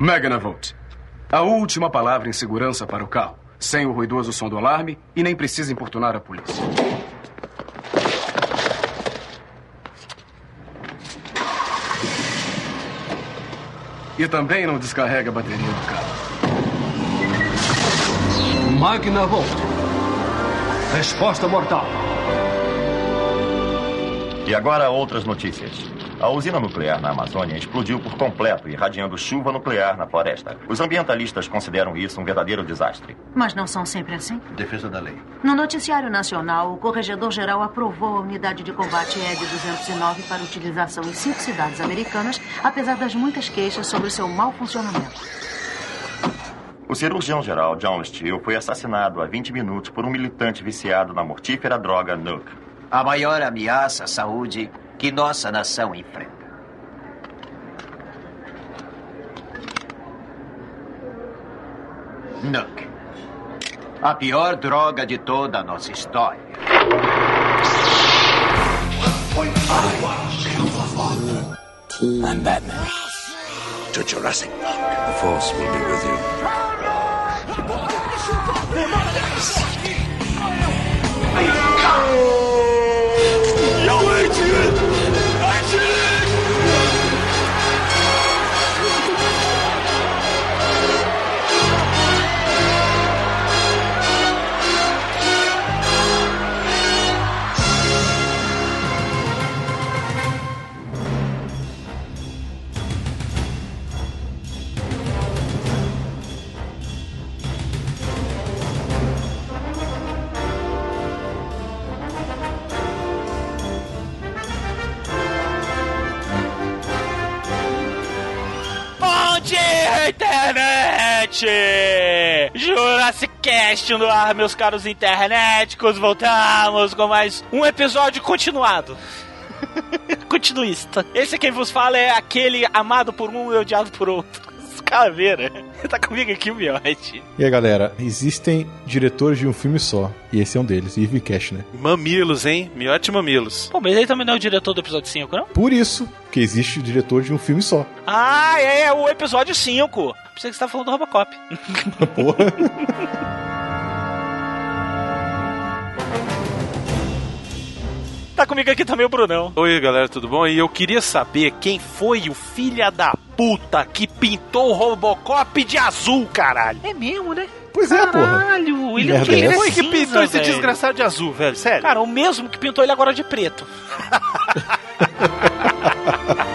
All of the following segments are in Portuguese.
Magnavolt. A última palavra em segurança para o carro. Sem o ruidoso som do alarme e nem precisa importunar a polícia. E também não descarrega a bateria do carro. Magnavolt. Resposta mortal. E agora outras notícias. A usina nuclear na Amazônia explodiu por completo, irradiando chuva nuclear na floresta. Os ambientalistas consideram isso um verdadeiro desastre. Mas não são sempre assim? Defesa da lei. No Noticiário Nacional, o Corregedor-Geral aprovou a unidade de combate ED-209 para utilização em cinco cidades americanas, apesar das muitas queixas sobre seu mau funcionamento. O cirurgião-geral John Steele foi assassinado há 20 minutos por um militante viciado na mortífera droga Nuke. A maior ameaça à saúde que nossa nação enfrenta. Nuke. A pior droga de toda a nossa história. To Jurassic Park. The Force will be with you. Bom dia, internet! Jurassic Cast no ar, meus caros internéticos. Voltamos com mais um episódio continuado. Continuista. Esse quem vos fala é aquele amado por um e odiado por outro. Caveira. Tá comigo aqui o Miote. E aí, galera, existem diretores de um filme só. E esse é um deles, Irving Cash, né? Mamilos, hein? Miote Mamilos. Pô, mas ele também não é o diretor do episódio 5, não? Por isso que existe o diretor de um filme só. Ah, é, é o episódio 5. Pensei que você tava falando do Robocop. Porra. Tá comigo aqui também o Brunão. Oi, galera, tudo bom? E eu queria saber quem foi o filho da puta que pintou o Robocop de azul, caralho. É mesmo, né? Pois é, porra. Caralho, ele Merda quem é essa? Foi que pintou esse velho. desgraçado de azul, velho? Sério? Cara, o mesmo que pintou ele agora de preto.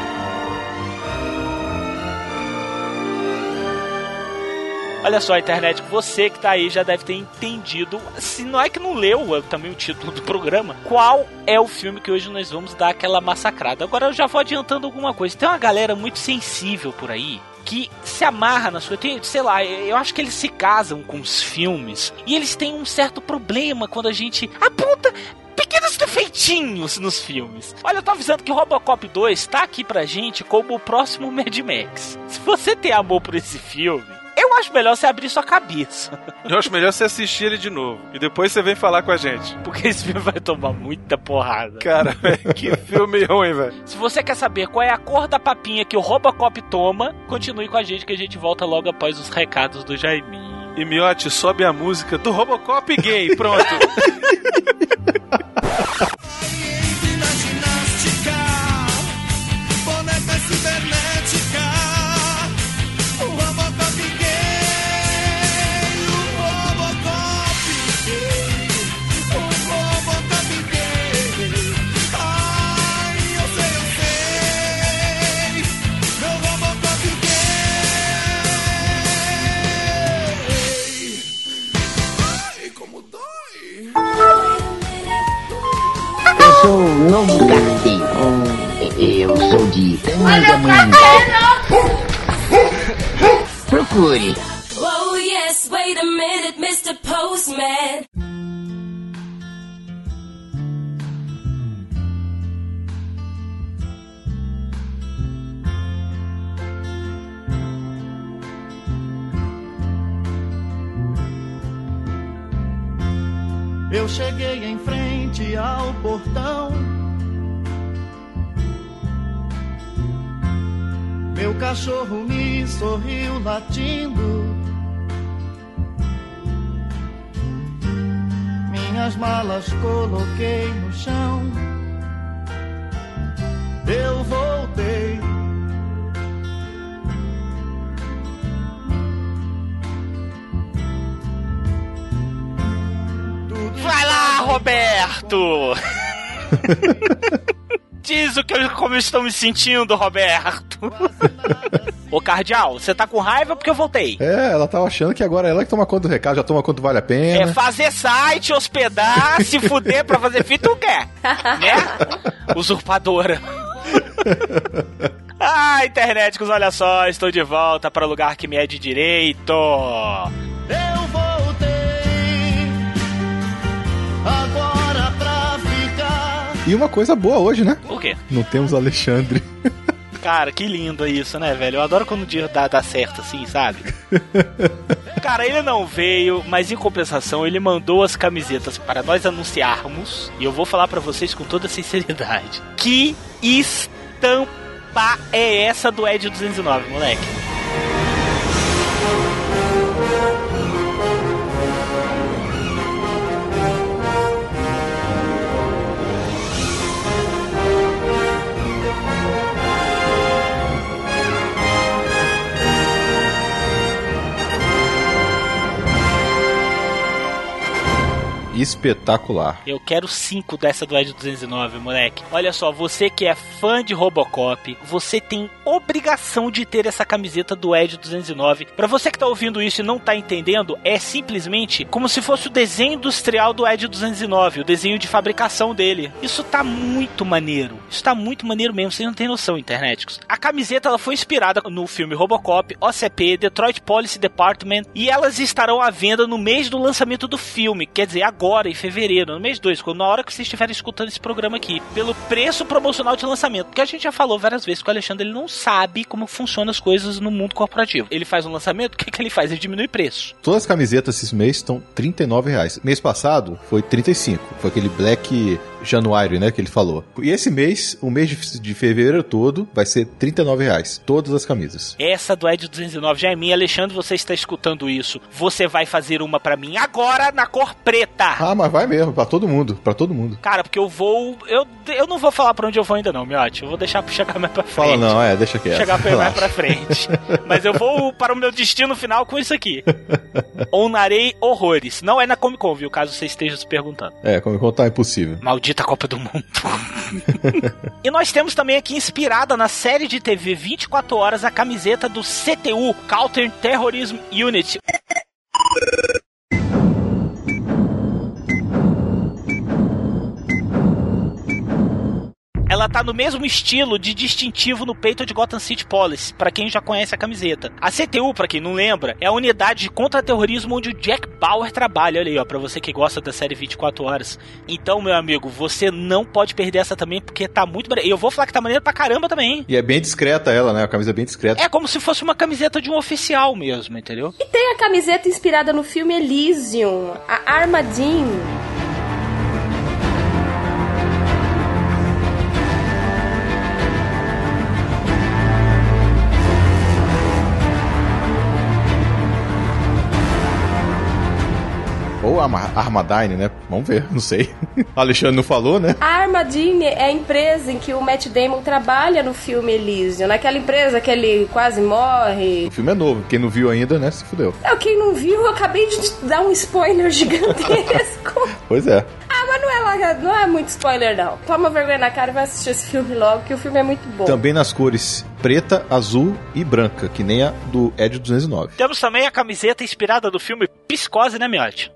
Olha só, internet, você que tá aí já deve ter entendido, se não é que não leu é também o título do programa, qual é o filme que hoje nós vamos dar aquela massacrada. Agora eu já vou adiantando alguma coisa. Tem uma galera muito sensível por aí que se amarra na sua. Tem, sei lá, eu acho que eles se casam com os filmes e eles têm um certo problema quando a gente aponta pequenos defeitinhos nos filmes. Olha, eu tô avisando que Robocop 2 tá aqui pra gente como o próximo Mad Max. Se você tem amor por esse filme, eu acho melhor você abrir sua cabeça. Eu acho melhor você assistir ele de novo. E depois você vem falar com a gente. Porque esse filme vai tomar muita porrada. Cara, velho, que filme ruim, velho. Se você quer saber qual é a cor da papinha que o Robocop toma, continue com a gente que a gente volta logo após os recados do Jaiminho. E Miote, sobe a música do Robocop gay. Pronto. Diz o que eu, como eu estou me sentindo, Roberto. Ô, Cardial, você tá com raiva porque eu voltei. É, ela tava achando que agora é ela que toma conta do recado, já toma conta do vale a É pena. fazer site, hospedar, se fuder pra fazer fita, tu quer. Né? Usurpadora. Ah, internéticos, olha só, estou de volta para o lugar que me é de direito. Eu voltei. Agora. E uma coisa boa hoje, né? O quê? Não temos Alexandre. Cara, que lindo isso, né, velho? Eu adoro quando o dia dá, dá certo assim, sabe? Cara, ele não veio, mas em compensação ele mandou as camisetas para nós anunciarmos. E eu vou falar pra vocês com toda sinceridade. Que estampa é essa do Ed 209, moleque? Espetacular. Eu quero cinco dessa do Ed 209, moleque. Olha só, você que é fã de Robocop, você tem obrigação de ter essa camiseta do Ed 209. Pra você que tá ouvindo isso e não tá entendendo, é simplesmente como se fosse o desenho industrial do Ed 209, o desenho de fabricação dele. Isso tá muito maneiro. Isso tá muito maneiro mesmo, vocês não têm noção, internéticos. A camiseta ela foi inspirada no filme Robocop, OCP, Detroit Police Department e elas estarão à venda no mês do lançamento do filme, quer dizer, agora em fevereiro, no mês 2, quando na hora que vocês estiverem escutando esse programa aqui, pelo preço promocional de lançamento, porque a gente já falou várias vezes que o Alexandre ele não sabe como funcionam as coisas no mundo corporativo. Ele faz um lançamento, o que, que ele faz? Ele diminui preço. Todas as camisetas esse mês estão 39 reais. Mês passado foi 35. Foi aquele Black Januário, né, que ele falou. E esse mês, o mês de, de fevereiro todo, vai ser 39 reais. Todas as camisas. Essa do Ed 209 já é minha. Alexandre, você está escutando isso. Você vai fazer uma pra mim agora na cor preta. Ah, mas vai mesmo, pra todo mundo, pra todo mundo. Cara, porque eu vou. Eu, eu não vou falar pra onde eu vou ainda, não, Miotti. Eu vou deixar pra chegar mais pra frente. Fala não, é, deixa quieto. Chegar pra mais pra frente. Mas eu vou para o meu destino final com isso aqui. Onarei horrores. Não é na Comic Con, viu? Caso você esteja se perguntando. É, como contar é impossível. Maldita Copa do Mundo. e nós temos também aqui, inspirada na série de TV 24 Horas, a camiseta do CTU, Counter Terrorism Unit. Tá no mesmo estilo de distintivo no peito de Gotham City Police, pra quem já conhece a camiseta. A CTU, pra quem não lembra, é a unidade de contra-terrorismo onde o Jack Bauer trabalha. Olha aí, ó, pra você que gosta da série 24 horas. Então, meu amigo, você não pode perder essa também, porque tá muito maneiro. E eu vou falar que tá maneiro pra caramba também, hein? E é bem discreta ela, né? A camisa é bem discreta. É como se fosse uma camiseta de um oficial mesmo, entendeu? E tem a camiseta inspirada no filme Elysium, a Armadine. A Armadine, né? Vamos ver, não sei. Alexandre não falou, né? A Armadine é a empresa em que o Matt Damon trabalha no filme Elysium. Naquela empresa que ele quase morre. O filme é novo. Quem não viu ainda, né? Se fudeu. É, quem não viu, eu acabei de dar um spoiler gigantesco. Pois é. ah, mas não é, não é muito spoiler, não. Toma vergonha na cara e vai assistir esse filme logo, que o filme é muito bom. Também nas cores preta, azul e branca, que nem a do Ed 209. Temos também a camiseta inspirada do filme Psicose, né, Miotti?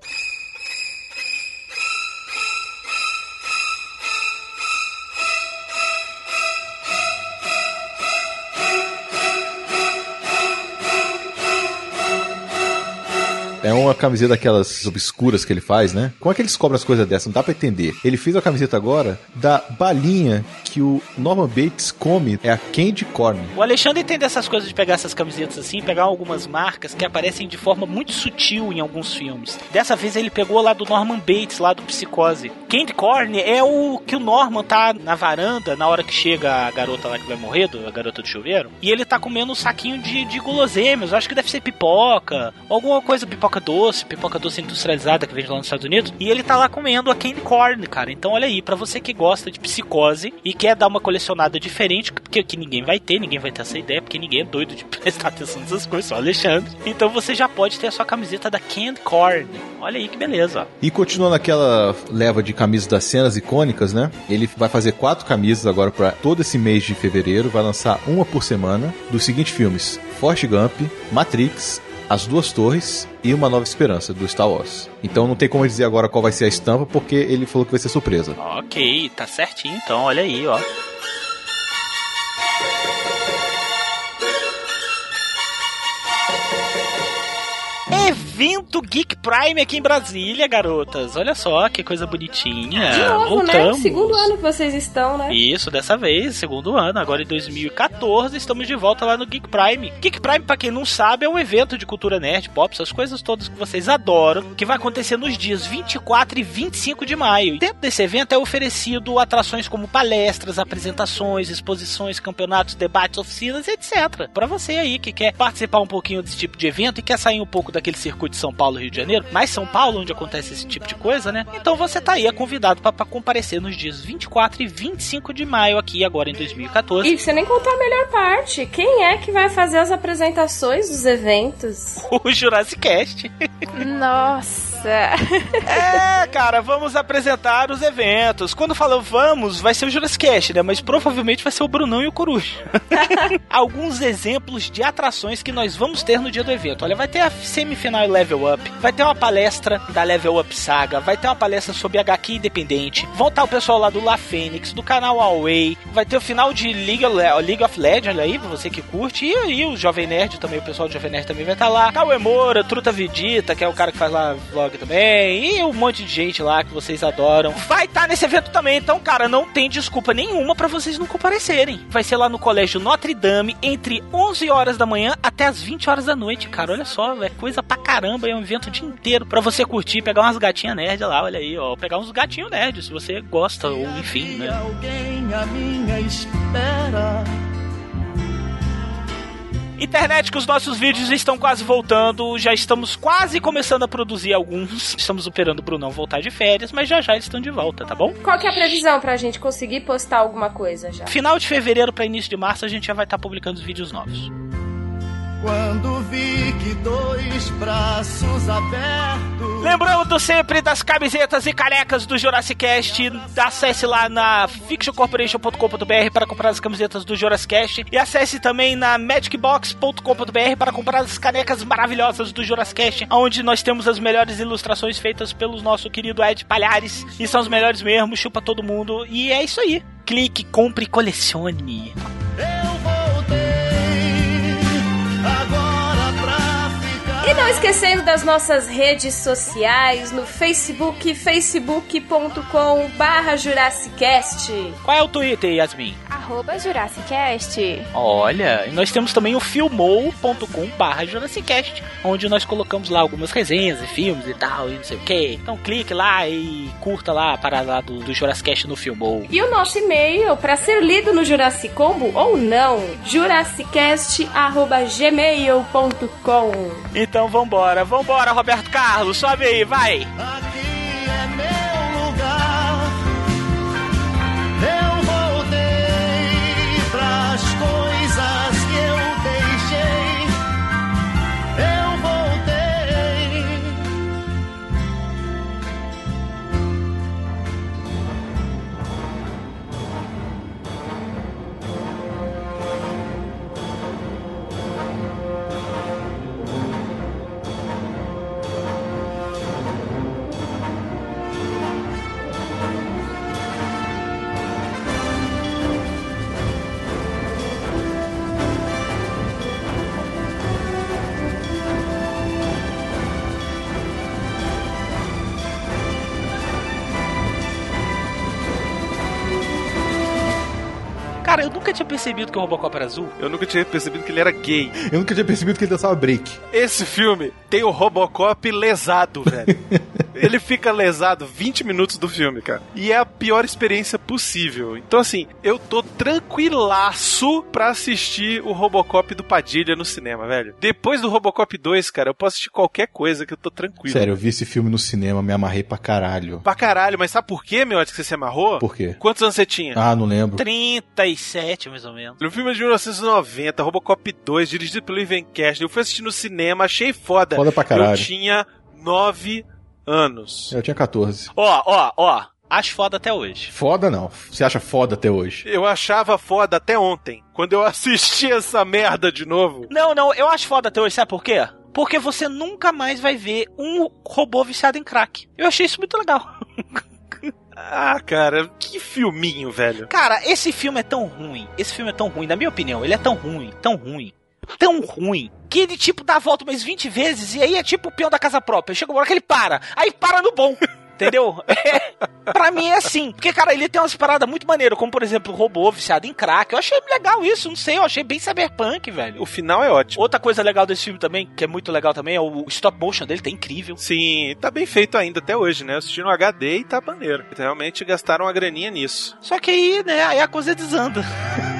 É uma camiseta daquelas obscuras que ele faz, né? Como é que eles cobram as coisas dessas? Não dá pra entender. Ele fez a camiseta agora da balinha que o Norman Bates come é a candy corn. O Alexandre tem dessas coisas de pegar essas camisetas assim, pegar algumas marcas que aparecem de forma muito sutil em alguns filmes. Dessa vez ele pegou lá do Norman Bates, lá do Psicose. Candy corn é o que o Norman tá na varanda na hora que chega a garota lá que vai morrer, a garota do chuveiro, e ele tá comendo um saquinho de, de guloseimas. Eu acho que deve ser pipoca, alguma coisa, pipoca doce, pipoca doce industrializada que vende lá nos Estados Unidos. E ele tá lá comendo a candy corn, cara. Então olha aí, para você que gosta de psicose e quer dar uma colecionada diferente, porque que ninguém vai ter, ninguém vai ter essa ideia, porque ninguém é doido de prestar atenção nessas coisas, só Alexandre. Então você já pode ter a sua camiseta da candy corn. Olha aí que beleza. E continuando aquela leva de camisas das cenas icônicas, né? Ele vai fazer quatro camisas agora para todo esse mês de fevereiro, vai lançar uma por semana dos seguintes filmes: Forrest Gump, Matrix, As Duas Torres e Uma Nova Esperança do Star Wars. Então não tem como dizer agora qual vai ser a estampa porque ele falou que vai ser surpresa. Ok, tá certinho então, olha aí, ó. Evento Geek Prime aqui em Brasília, garotas. Olha só que coisa bonitinha. De novo, Voltamos. né? Segundo ano que vocês estão, né? Isso, dessa vez, segundo ano. Agora em 2014, estamos de volta lá no Geek Prime. Geek Prime, pra quem não sabe, é um evento de cultura nerd, pop, essas coisas todas que vocês adoram, que vai acontecer nos dias 24 e 25 de maio. E dentro desse evento é oferecido atrações como palestras, apresentações, exposições, campeonatos, debates, oficinas, etc. Pra você aí que quer participar um pouquinho desse tipo de evento e quer sair um pouco daquele circuito de São Paulo, Rio de Janeiro, mais São Paulo, onde acontece esse tipo de coisa, né? Então você tá aí, é convidado pra, pra comparecer nos dias 24 e 25 de maio aqui, agora em 2014. E você nem contou a melhor parte. Quem é que vai fazer as apresentações dos eventos? O Jurassic Cast. Nossa. É, cara, vamos apresentar os eventos. Quando falo vamos, vai ser o Jurassic Cast, né? Mas provavelmente vai ser o Brunão e o Coruja. Alguns exemplos de atrações que nós vamos ter no dia do evento. Olha, vai ter a semifinal Level Up, vai ter uma palestra da Level Up Saga, vai ter uma palestra sobre HQ Independente, vão estar o pessoal lá do La Fênix, do canal Away, vai ter o final de League of, Le- League of Legends, olha aí, pra você que curte, e aí o Jovem Nerd também, o pessoal do Jovem Nerd também vai estar lá, Cauê Moura, Truta Vidita, que é o cara que faz lá vlog também, e um monte de gente lá que vocês adoram. Vai estar nesse evento também, então, cara, não tem desculpa nenhuma pra vocês não comparecerem. Vai ser lá no Colégio Notre Dame, entre 11 horas da manhã até as 20 horas da noite, cara, olha só, é coisa pra caramba, é um evento o dia inteiro pra você curtir, pegar umas gatinhas nerd lá, olha aí, ó, pegar uns gatinhos nerd, se você gosta, ou enfim, né. Alguém à minha espera. Internet, que os nossos vídeos estão quase voltando, já estamos quase começando a produzir alguns. Estamos esperando o Brunão voltar de férias, mas já já eles estão de volta, tá bom? Qual que é a previsão pra gente conseguir postar alguma coisa já? Final de fevereiro para início de março a gente já vai estar publicando os vídeos novos. Quando vi que dois braços abertos. Lembrando sempre das camisetas e carecas do Jurassic Cast, acesse lá na fictioncorporation.com.br para comprar as camisetas do Jurassic Cast e acesse também na magicbox.com.br para comprar as canecas maravilhosas do Jurassic Cast, onde nós temos as melhores ilustrações feitas pelo nosso querido Ed Palhares e são os melhores mesmo, chupa todo mundo e é isso aí. Clique, compre e colecione. Agora E não esquecendo das nossas redes sociais no Facebook, facebook.com barra Jurassicast. Qual é o Twitter, Yasmin? Arroba Jurassicast. Olha, e nós temos também o filmou.com barra Jurassicast, onde nós colocamos lá algumas resenhas e filmes e tal, e não sei o que. Então clique lá e curta lá a parada lá do, do Jurassicast no Filmou. E o nosso e-mail para ser lido no Jurassic Combo ou não, jurassicast.gmail.com Então vambora, vambora, Roberto Carlos, sobe aí, vai! Aqui é meu Cara, eu nunca tinha percebido que o Robocop era azul. Eu nunca tinha percebido que ele era gay. Eu nunca tinha percebido que ele dançava break. Esse filme tem o Robocop lesado, velho. ele fica lesado 20 minutos do filme, cara. E é a pior experiência possível. Então, assim, eu tô tranquilaço pra assistir o Robocop do Padilha no cinema, velho. Depois do Robocop 2, cara, eu posso assistir qualquer coisa que eu tô tranquilo. Sério, eu vi esse filme no cinema, me amarrei pra caralho. Pra caralho, mas sabe por quê, meu, que você se amarrou? Por quê? Quantos anos você tinha? Ah, não lembro. 37, mais ou menos. O filme é de 1990, Robocop 2, dirigido pelo Ivan Cash. Eu fui assistir no cinema, achei foda. Foda pra caralho. Eu tinha 9 anos. Eu tinha 14. Ó, ó, ó. Acho foda até hoje. Foda não. Você acha foda até hoje? Eu achava foda até ontem, quando eu assisti essa merda de novo. Não, não, eu acho foda até hoje, sabe por quê? Porque você nunca mais vai ver um robô viciado em crack. Eu achei isso muito legal. Ah, cara, que filminho, velho. Cara, esse filme é tão ruim. Esse filme é tão ruim, na minha opinião, ele é tão ruim, tão ruim, tão ruim. Que ele, tipo, dá a volta umas 20 vezes e aí é tipo o peão da casa própria. Chega uma hora que ele para. Aí para no bom. Entendeu? É, pra mim é assim. Porque, cara, ele tem umas paradas muito maneiras, como por exemplo o robô viciado em crack. Eu achei legal isso, não sei, eu achei bem cyberpunk, velho. O final é ótimo. Outra coisa legal desse filme também, que é muito legal também, é o stop motion dele, tá incrível. Sim, tá bem feito ainda até hoje, né? Eu assisti no HD e tá maneiro. Realmente gastaram uma graninha nisso. Só que aí, né, aí a coisa desanda.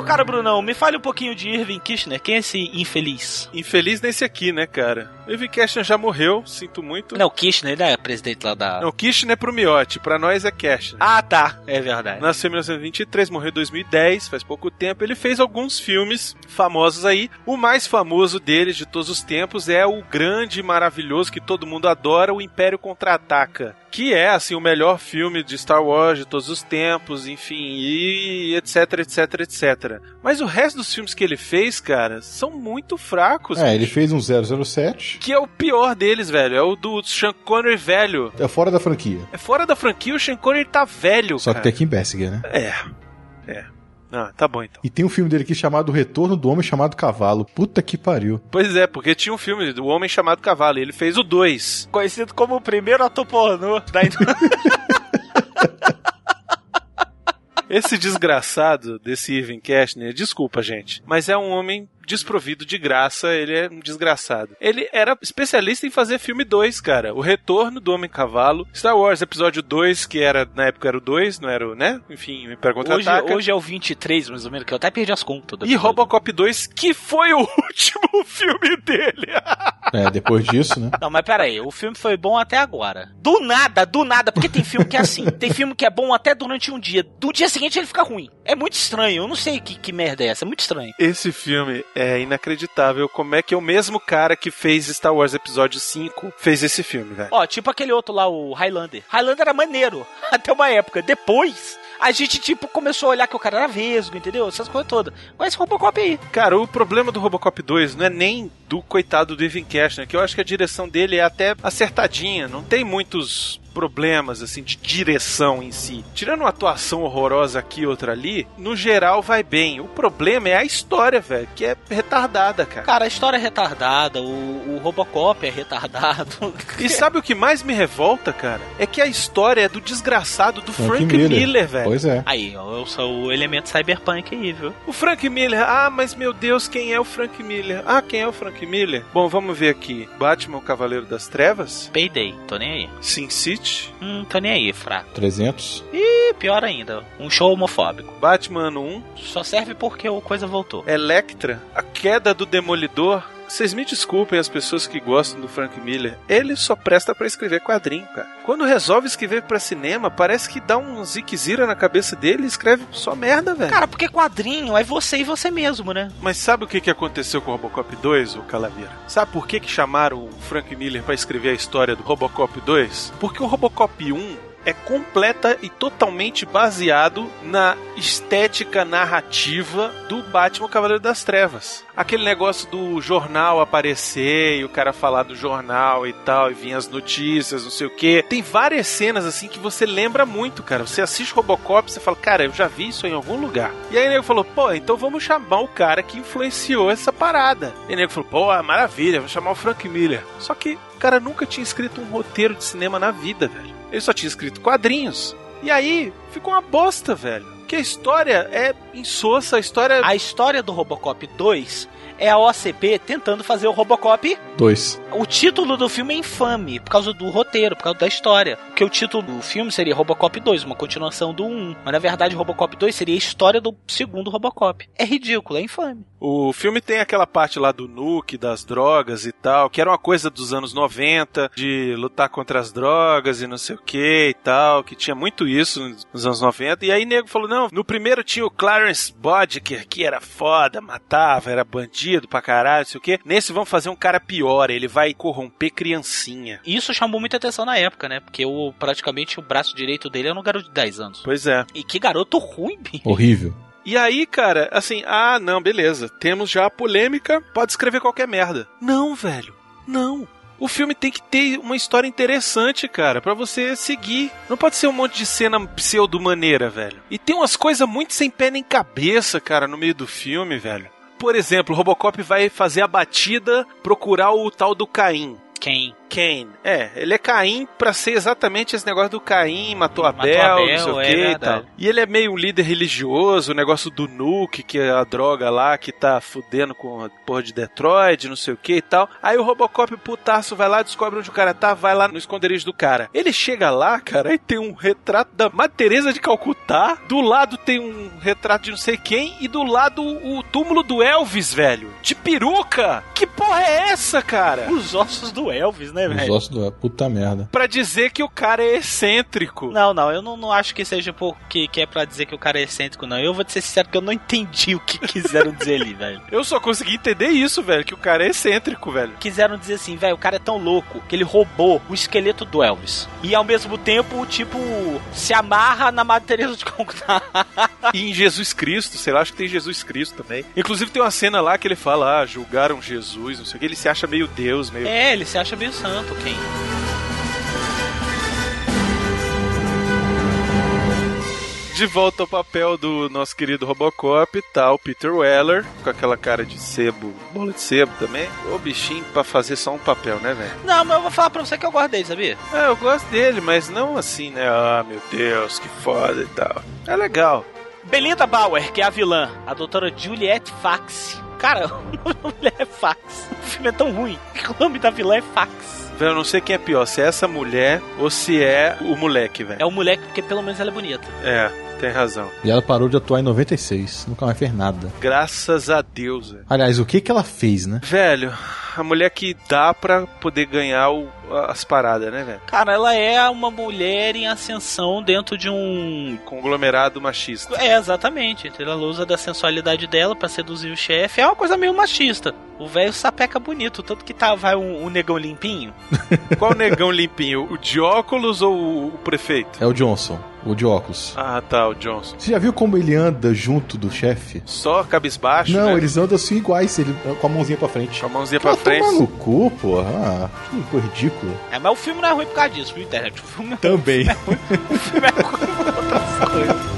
Meu caro Brunão, me fale um pouquinho de Irving Kirchner. Quem é esse infeliz? Infeliz nesse aqui, né, cara? Irving Kirchner já morreu, sinto muito. Não, o Kirchner, ele é presidente lá da... Não, Kirchner é pro Miotti, pra nós é Kirchner. Ah, tá, é verdade. Nasceu em 1923, morreu em 2010, faz pouco tempo. Ele fez alguns filmes famosos aí. O mais famoso deles de todos os tempos é o grande e maravilhoso que todo mundo adora, o Império Contra-Ataca. Que é, assim, o melhor filme de Star Wars de todos os tempos, enfim, e etc, etc, etc. Mas o resto dos filmes que ele fez, cara, são muito fracos. É, ele fez um 007. Que é o pior deles, velho. É o do Sean Connery velho. É fora da franquia. É fora da franquia, o Sean Connery tá velho, Só cara. que tem Kim Basinger, né? É. É. Ah, tá bom então. E tem um filme dele aqui chamado Retorno do Homem Chamado Cavalo. Puta que pariu. Pois é, porque tinha um filme do Homem Chamado Cavalo e ele fez o 2. Conhecido como o primeiro ator pornô da Esse desgraçado desse Irving Cashner, desculpa, gente, mas é um homem desprovido de graça, ele é um desgraçado. Ele era especialista em fazer filme 2, cara. O Retorno do Homem Cavalo, Star Wars Episódio 2, que era na época era o 2, não era o, né? Enfim, o Império hoje, hoje é o 23, mais ou menos, que eu até perdi as contas. do E episódio. Robocop 2, que foi o último filme dele. É, depois disso, né? Não, mas pera aí, o filme foi bom até agora. Do nada, do nada, porque tem filme que é assim. Tem filme que é bom até durante um dia. Do dia seguinte ele fica ruim. É muito estranho, eu não sei que, que merda é essa, é muito estranho. Esse filme é inacreditável. Como é que é o mesmo cara que fez Star Wars Episódio 5 fez esse filme, velho? Ó, tipo aquele outro lá, o Highlander. Highlander era maneiro, até uma época. Depois, a gente, tipo, começou a olhar que o cara era vesgo, entendeu? Essas coisas todas. Mas esse Robocop aí. Cara, o problema do Robocop 2 não é nem do coitado do Ivan Cashner, que eu acho que a direção dele é até acertadinha. Não tem muitos problemas, assim, de direção em si. Tirando uma atuação horrorosa aqui e outra ali, no geral vai bem. O problema é a história, velho, que é retardada, cara. Cara, a história é retardada, o, o Robocop é retardado. E sabe o que mais me revolta, cara? É que a história é do desgraçado do Frank Frank, Miller. Miller, velho. Pois é. Aí, eu sou o elemento cyberpunk aí, viu? O Frank Miller, ah, mas meu Deus, quem é o Frank Miller? Ah, quem é o Frank Miller? Bom, vamos ver aqui. Batman, o Cavaleiro das Trevas. Payday, tô nem aí. Sin City. Hum, tô nem aí, fraco. 300. Ih, pior ainda, um show homofóbico. Batman ano 1. Só serve porque o coisa voltou. Electra, a queda do Demolidor. Vocês me desculpem as pessoas que gostam do Frank Miller. Ele só presta pra escrever quadrinho, cara. Quando resolve escrever pra cinema, parece que dá um ziquezira na cabeça dele e escreve só merda, velho. Cara, porque quadrinho é você e você mesmo, né? Mas sabe o que, que aconteceu com o Robocop 2, o Calaveira? Sabe por que, que chamaram o Frank Miller pra escrever a história do Robocop 2? Porque o Robocop 1 é completa e totalmente baseado na estética narrativa do Batman Cavaleiro das Trevas. Aquele negócio do jornal aparecer e o cara falar do jornal e tal, e vir as notícias, não sei o que. Tem várias cenas assim que você lembra muito, cara. Você assiste Robocop, você fala, cara, eu já vi isso em algum lugar. E aí o nego falou, pô, então vamos chamar o cara que influenciou essa parada. E o nego falou, pô, maravilha, vou chamar o Frank Miller. Só que cara nunca tinha escrito um roteiro de cinema na vida, velho. Ele só tinha escrito quadrinhos. E aí, ficou uma bosta, velho. Que a história é insossa, a história. A história do Robocop 2 é a OCP tentando fazer o Robocop. 2. O título do filme é infame por causa do roteiro, por causa da história. Porque o título do filme seria Robocop 2, uma continuação do 1. Mas na verdade, Robocop 2 seria a história do segundo Robocop. É ridículo, é infame. O filme tem aquela parte lá do nuke, das drogas e tal, que era uma coisa dos anos 90, de lutar contra as drogas e não sei o que e tal, que tinha muito isso nos anos 90. E aí nego falou: não, no primeiro tinha o Clarence Boddicker, que era foda, matava, era bandido pra caralho, não sei o que. Nesse vão fazer um cara pior, ele vai corromper criancinha. Isso chamou muita atenção na época, né? Porque o, praticamente o braço direito dele era um garoto de 10 anos. Pois é. E que garoto ruim, bicho. Horrível. E aí, cara, assim, ah, não, beleza. Temos já a polêmica, pode escrever qualquer merda. Não, velho. Não. O filme tem que ter uma história interessante, cara, para você seguir. Não pode ser um monte de cena pseudo-maneira, velho. E tem umas coisas muito sem pé nem cabeça, cara, no meio do filme, velho. Por exemplo, o Robocop vai fazer a batida, procurar o tal do Caim. Quem? Kane. É, ele é Caim pra ser exatamente esse negócio do Caim, matou Abel, Abel, não sei o é que e verdade. tal. E ele é meio um líder religioso, o negócio do Nuke, que é a droga lá que tá fudendo com a porra de Detroit, não sei o que e tal. Aí o Robocop putaço vai lá, descobre onde o cara tá, vai lá no esconderijo do cara. Ele chega lá, cara, e tem um retrato da Madre Teresa de Calcutá, do lado tem um retrato de não sei quem, e do lado o túmulo do Elvis, velho. De peruca! Que porra é essa, cara? Os ossos do Elvis, né, Os velho? ossos do. Puta merda. Pra dizer que o cara é excêntrico. Não, não, eu não, não acho que seja porque que é pra dizer que o cara é excêntrico, não. Eu vou te ser sincero que eu não entendi o que quiseram dizer ali, velho. Eu só consegui entender isso, velho, que o cara é excêntrico, velho. Quiseram dizer assim, velho, o cara é tão louco que ele roubou o esqueleto do Elvis. E ao mesmo tempo, tipo, se amarra na Madre Teresa de Calcutá. E em Jesus Cristo, sei lá, acho que tem Jesus Cristo também. Inclusive tem uma cena lá que ele fala, ah, julgaram Jesus, não sei o que, ele se acha meio Deus, meio... É, ele se acha meio santo, quem? De volta ao papel do nosso querido Robocop, tá o Peter Weller, com aquela cara de sebo, bola de sebo também. O bichinho pra fazer só um papel, né, velho? Não, mas eu vou falar pra você que eu gosto dele, sabia? É, eu gosto dele, mas não assim, né? Ah, meu Deus, que foda e tal. É legal. Belinda Bauer, que é a vilã, a doutora Juliette Fax. Cara, o nome dela é Fax. O filme é tão ruim que o nome da vilã é Fax. Velho, eu não sei quem é pior, se é essa mulher ou se é o moleque, velho. É o moleque porque pelo menos ela é bonita. É, tem razão. E ela parou de atuar em 96. Nunca mais fez nada. Graças a Deus, velho. Aliás, o que que ela fez, né? Velho, a mulher que dá pra poder ganhar o- as paradas, né, velho? Cara, ela é uma mulher em ascensão dentro de um. Conglomerado machista. É, exatamente. Ela usa da sensualidade dela pra seduzir o chefe. É uma coisa meio machista. O velho sapeca bonito, tanto que tá, vai um, um negão limpinho. Qual negão limpinho? O de óculos ou o prefeito? É o Johnson, o de óculos. Ah, tá, o Johnson. Você já viu como ele anda junto do chefe? Só cabisbaixo, Não, né? eles andam assim iguais, ele, com a mãozinha pra frente. Com a mãozinha Pô, pra frente. Toma no cu, porra. Ah, que coisa ridícula. É, mas o filme não é ruim por causa disso, viu, internet? O filme, Também. o filme é ruim por outras coisas.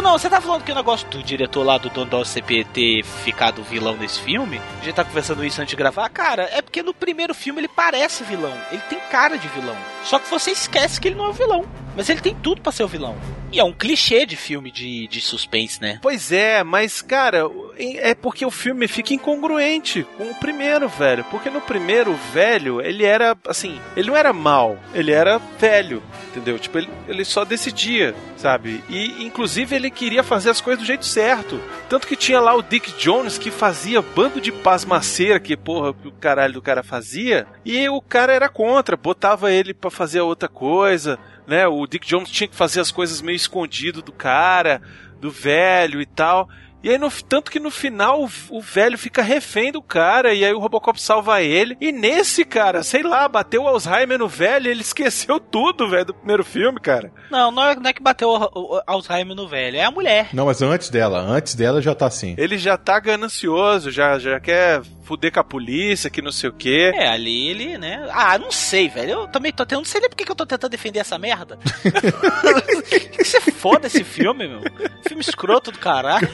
Bruno, você tá falando que o negócio do diretor lá do dono OCP ter ficado vilão nesse filme? A gente tá conversando isso antes de gravar. Cara, é porque no primeiro filme ele parece vilão. Ele tem cara de vilão. Só que você esquece que ele não é o vilão. Mas ele tem tudo pra ser o vilão. E é um clichê de filme de, de suspense, né? Pois é, mas, cara, é porque o filme fica incongruente com o primeiro, velho. Porque no primeiro, o velho, ele era, assim, ele não era mal, ele era velho, entendeu? Tipo, ele, ele só decidia, sabe? E, inclusive, ele queria fazer as coisas do jeito certo. Tanto que tinha lá o Dick Jones que fazia bando de pasmaceira, que, porra, que o caralho do cara fazia. E o cara era contra, botava ele pra fazer outra coisa, né? O Dick Jones tinha que fazer as coisas meio escondido do cara, do velho e tal. E aí, no, tanto que no final o, o velho fica refém do cara, e aí o Robocop salva ele. E nesse, cara, sei lá, bateu o Alzheimer no velho, ele esqueceu tudo, velho, do primeiro filme, cara. Não, não é, não é que bateu o, o Alzheimer no velho, é a mulher. Não, mas antes dela, antes dela já tá assim. Ele já tá ganancioso, já, já quer fuder com a polícia, que não sei o quê. É, ali ele, né? Ah, não sei, velho. Eu também tô tentando. Não sei nem por que eu tô tentando defender essa merda. que você foda esse filme, meu. Filme escroto do caralho.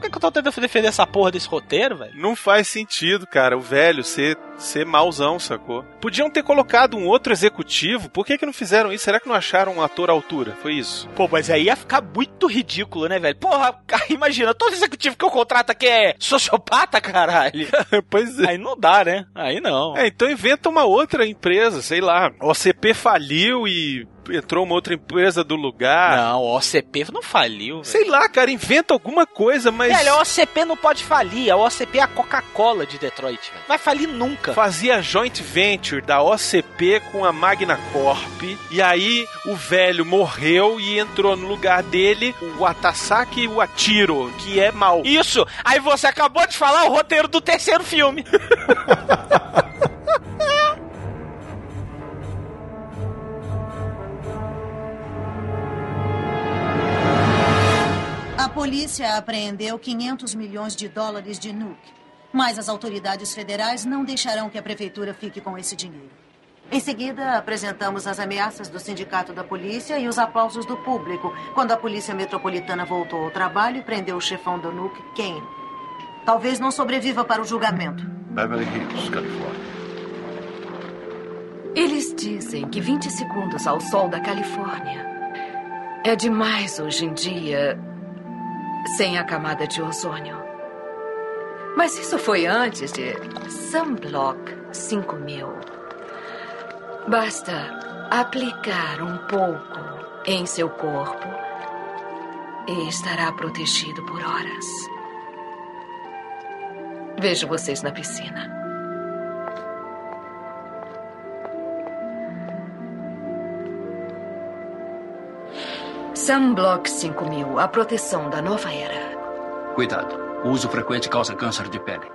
Por que, que eu tô tentando defender essa porra desse roteiro, velho? Não faz sentido, cara, o velho ser, ser mauzão, sacou? Podiam ter colocado um outro executivo, por que que não fizeram isso? Será que não acharam um ator à altura? Foi isso. Pô, mas aí ia ficar muito ridículo, né, velho? Porra, imagina, todo executivo que eu contrato aqui é sociopata, caralho. pois é. Aí não dá, né? Aí não. É, então inventa uma outra empresa, sei lá. O OCP faliu e entrou uma outra empresa do lugar. Não, o OCP não faliu. Velho. Sei lá, cara, inventa alguma coisa, mas. Velho, a OCP não pode falir. A OCP é a Coca-Cola de Detroit, velho. Vai falir nunca. Fazia joint venture da OCP com a Magna Corp. E aí o velho morreu e entrou no lugar dele o Atasaki Watiro, que é mal. Isso! Aí você acabou de falar o roteiro do terceiro filme. polícia apreendeu 500 milhões de dólares de nuke, mas as autoridades federais não deixarão que a prefeitura fique com esse dinheiro. Em seguida, apresentamos as ameaças do sindicato da polícia e os aplausos do público quando a polícia metropolitana voltou ao trabalho e prendeu o chefão do nuke, Kane. Talvez não sobreviva para o julgamento. Beverly Hills, Califórnia. Eles dizem que 20 segundos ao sol da Califórnia é demais hoje em dia sem a camada de ozônio. Mas isso foi antes de Sunblock 5000. Basta aplicar um pouco em seu corpo e estará protegido por horas. Vejo vocês na piscina. Sunblock 5000, a proteção da nova era. Cuidado. O uso frequente causa câncer de pele.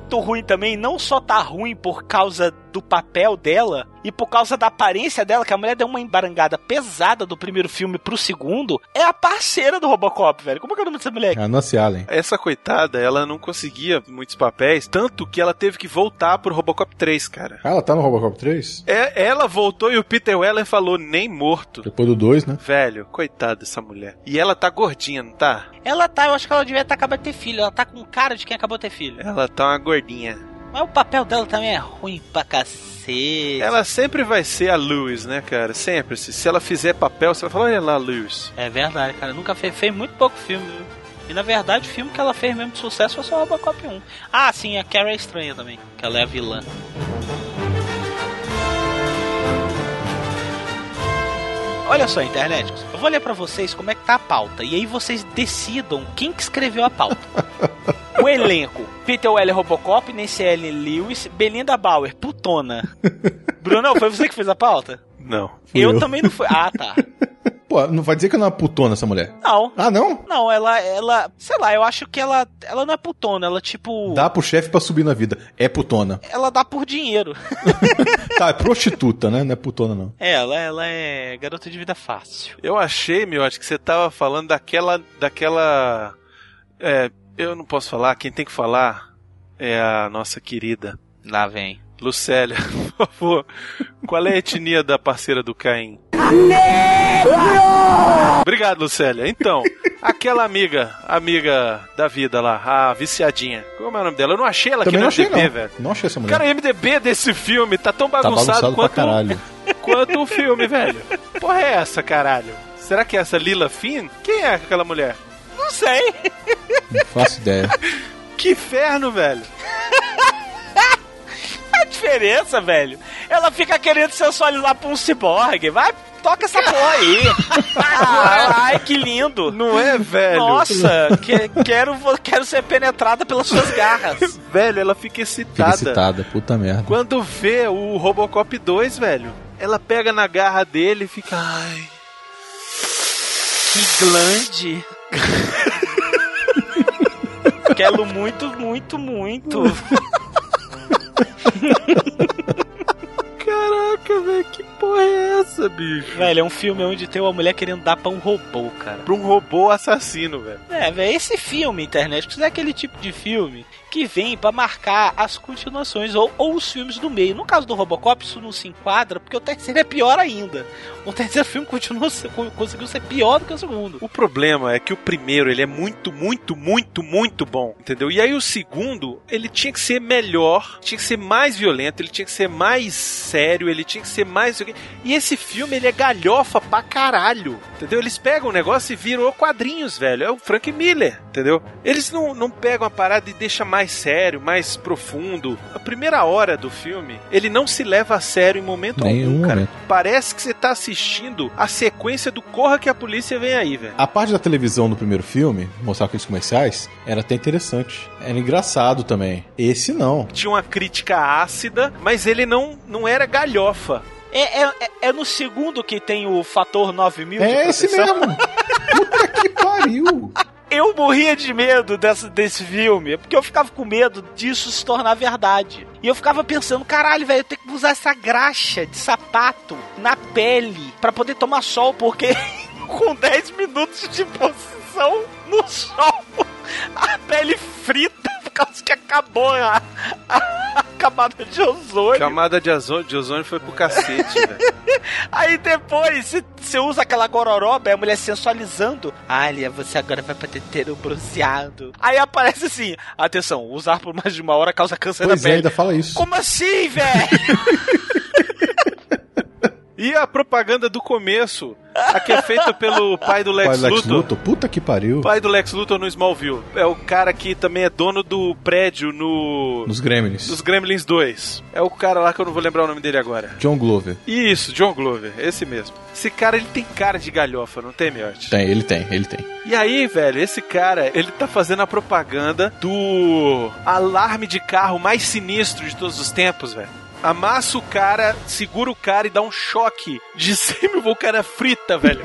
Que tá muito ruim também, não só tá ruim por causa do papel dela e por causa da aparência dela, que a mulher deu uma embarangada pesada do primeiro filme pro segundo, é a parceira do Robocop, velho. Como é que é o nome dessa mulher? A Nancy Allen. Essa coitada, ela não conseguia muitos papéis, tanto que ela teve que voltar pro Robocop 3, cara. Ah, ela tá no Robocop 3? É, ela voltou e o Peter Weller falou, nem morto. Depois do 2, né? Velho, coitada dessa mulher. E ela tá gordinha, não tá? Ela tá, eu acho que ela devia estar acabando de ter filho. Ela tá com cara de quem acabou de ter filho. Ela tá uma gordinha. Mas o papel dela também é ruim pra cacete. Ela sempre vai ser a Lewis, né, cara? Sempre. Se, se ela fizer papel, você vai falar, olha lá, Lewis. É verdade, cara. Nunca fez, fez muito pouco filme, viu? E na verdade, o filme que ela fez mesmo de sucesso foi só o Robocop 1. Ah, sim, a Carrie é estranha também, que ela é a vilã. Olha só, internet, eu vou ler pra vocês como é que tá a pauta. E aí vocês decidam quem que escreveu a pauta. o elenco: Peter Weller Robocop, Nancy Ellen Lewis, Belinda Bauer, putona. Bruno, foi você que fez a pauta? Não. Eu, eu. também não fui. Ah, tá. Pô, não vai dizer que ela não é putona essa mulher. Não. Ah, não? Não, ela, ela, sei lá, eu acho que ela, ela não é putona, ela tipo, Dá pro chefe pra subir na vida. É putona. ela dá por dinheiro. Tá, é prostituta, né? Não é putona, não. É, ela, ela é garota de vida fácil. Eu achei, meu, acho que você tava falando daquela. daquela. É, eu não posso falar, quem tem que falar é a nossa querida Lá vem. Lucélia, por favor. Qual é a etnia da parceira do Caim? Obrigado, Lucélia. Então, aquela amiga, amiga da vida lá, a viciadinha. Como é o nome dela? Eu não achei ela Também aqui não no achei, MDB, não. velho. Não achei essa mulher. Cara, o MDB desse filme tá tão Tá bagunçado, bagunçado pra quanto, caralho. quanto o filme, velho. Porra é essa, caralho? Será que é essa Lila Finn? Quem é aquela mulher? Não sei. Não faço ideia. Que inferno, velho. A diferença, velho. Ela fica querendo sensualizar pra um ciborgue. Vai, toca essa porra aí. Ai, que lindo. Não é, velho? Nossa, que- quero, quero ser penetrada pelas suas garras. Velho, ela fica Fica excitada. excitada, puta merda. Quando vê o Robocop 2, velho. ela pega na garra dele e fica. Ai. Que glande. Quero muito, muito, muito. Caraca, velho, que porra é essa, bicho? Velho, é um filme onde tem uma mulher querendo dar pra um robô, cara. Pra um robô assassino, velho. É, velho, esse filme, internet, é aquele tipo de filme que vem pra marcar as continuações ou, ou os filmes do meio. No caso do Robocop, isso não se enquadra, porque o terceiro é pior ainda. O terceiro filme continua, se- conseguiu ser pior do que o segundo. O problema é que o primeiro, ele é muito, muito, muito, muito bom, entendeu? E aí o segundo, ele tinha que ser melhor, tinha que ser mais violento, ele tinha que ser mais sério, ele tinha que ser mais... E esse filme, ele é galhofa pra caralho, entendeu? Eles pegam o negócio e viram quadrinhos, velho. É o Frank Miller, entendeu? Eles não, não pegam a parada e deixam mais sério, mais profundo. A primeira hora do filme, ele não se leva a sério em momento Nenhum algum, cara. momento. Parece que você tá assistindo a sequência do Corra que a polícia vem aí, velho. A parte da televisão do primeiro filme, mostrar aqueles comerciais, era até interessante. Era engraçado também. Esse não. Tinha uma crítica ácida, mas ele não, não era galhofa. É, é, é- no segundo que tem o fator 9000 de É esse mesmo. Puta que pariu. Eu morria de medo dessa, desse filme, porque eu ficava com medo disso se tornar verdade. E eu ficava pensando, caralho, velho, eu tenho que usar essa graxa de sapato na pele pra poder tomar sol, porque com 10 minutos de posição no sol, a pele frita causa que acabou a, a camada de ozônio. Camada de ozônio, de ozônio foi pro cacete, velho. Aí depois você- você usa aquela gororoba, é a mulher sensualizando. Alia, você agora vai poder ter um bronzeado. Aí aparece assim: atenção, usar por mais de uma hora causa câncer Pois da é, pele. ainda fala isso. Como assim, velho? E a propaganda do começo, a que é feita pelo pai do Lex, Pai Lex Luthor. Luthor. Puta que pariu. Pai do Lex Luthor no Smallville. É o cara que também é dono do prédio no. Nos Gremlins. Dos Gremlins 2. É o cara lá que eu não vou lembrar o nome dele agora. John Glover. Isso, John Glover, esse mesmo. Esse cara, ele tem cara de galhofa, não tem, Miotti? Tem, ele tem, ele tem. E aí, velho, esse cara, ele tá fazendo a propaganda do alarme de carro mais sinistro de todos os tempos, velho. Amassa o cara, segura o cara e dá um choque de 100 mil, o cara frita, velho.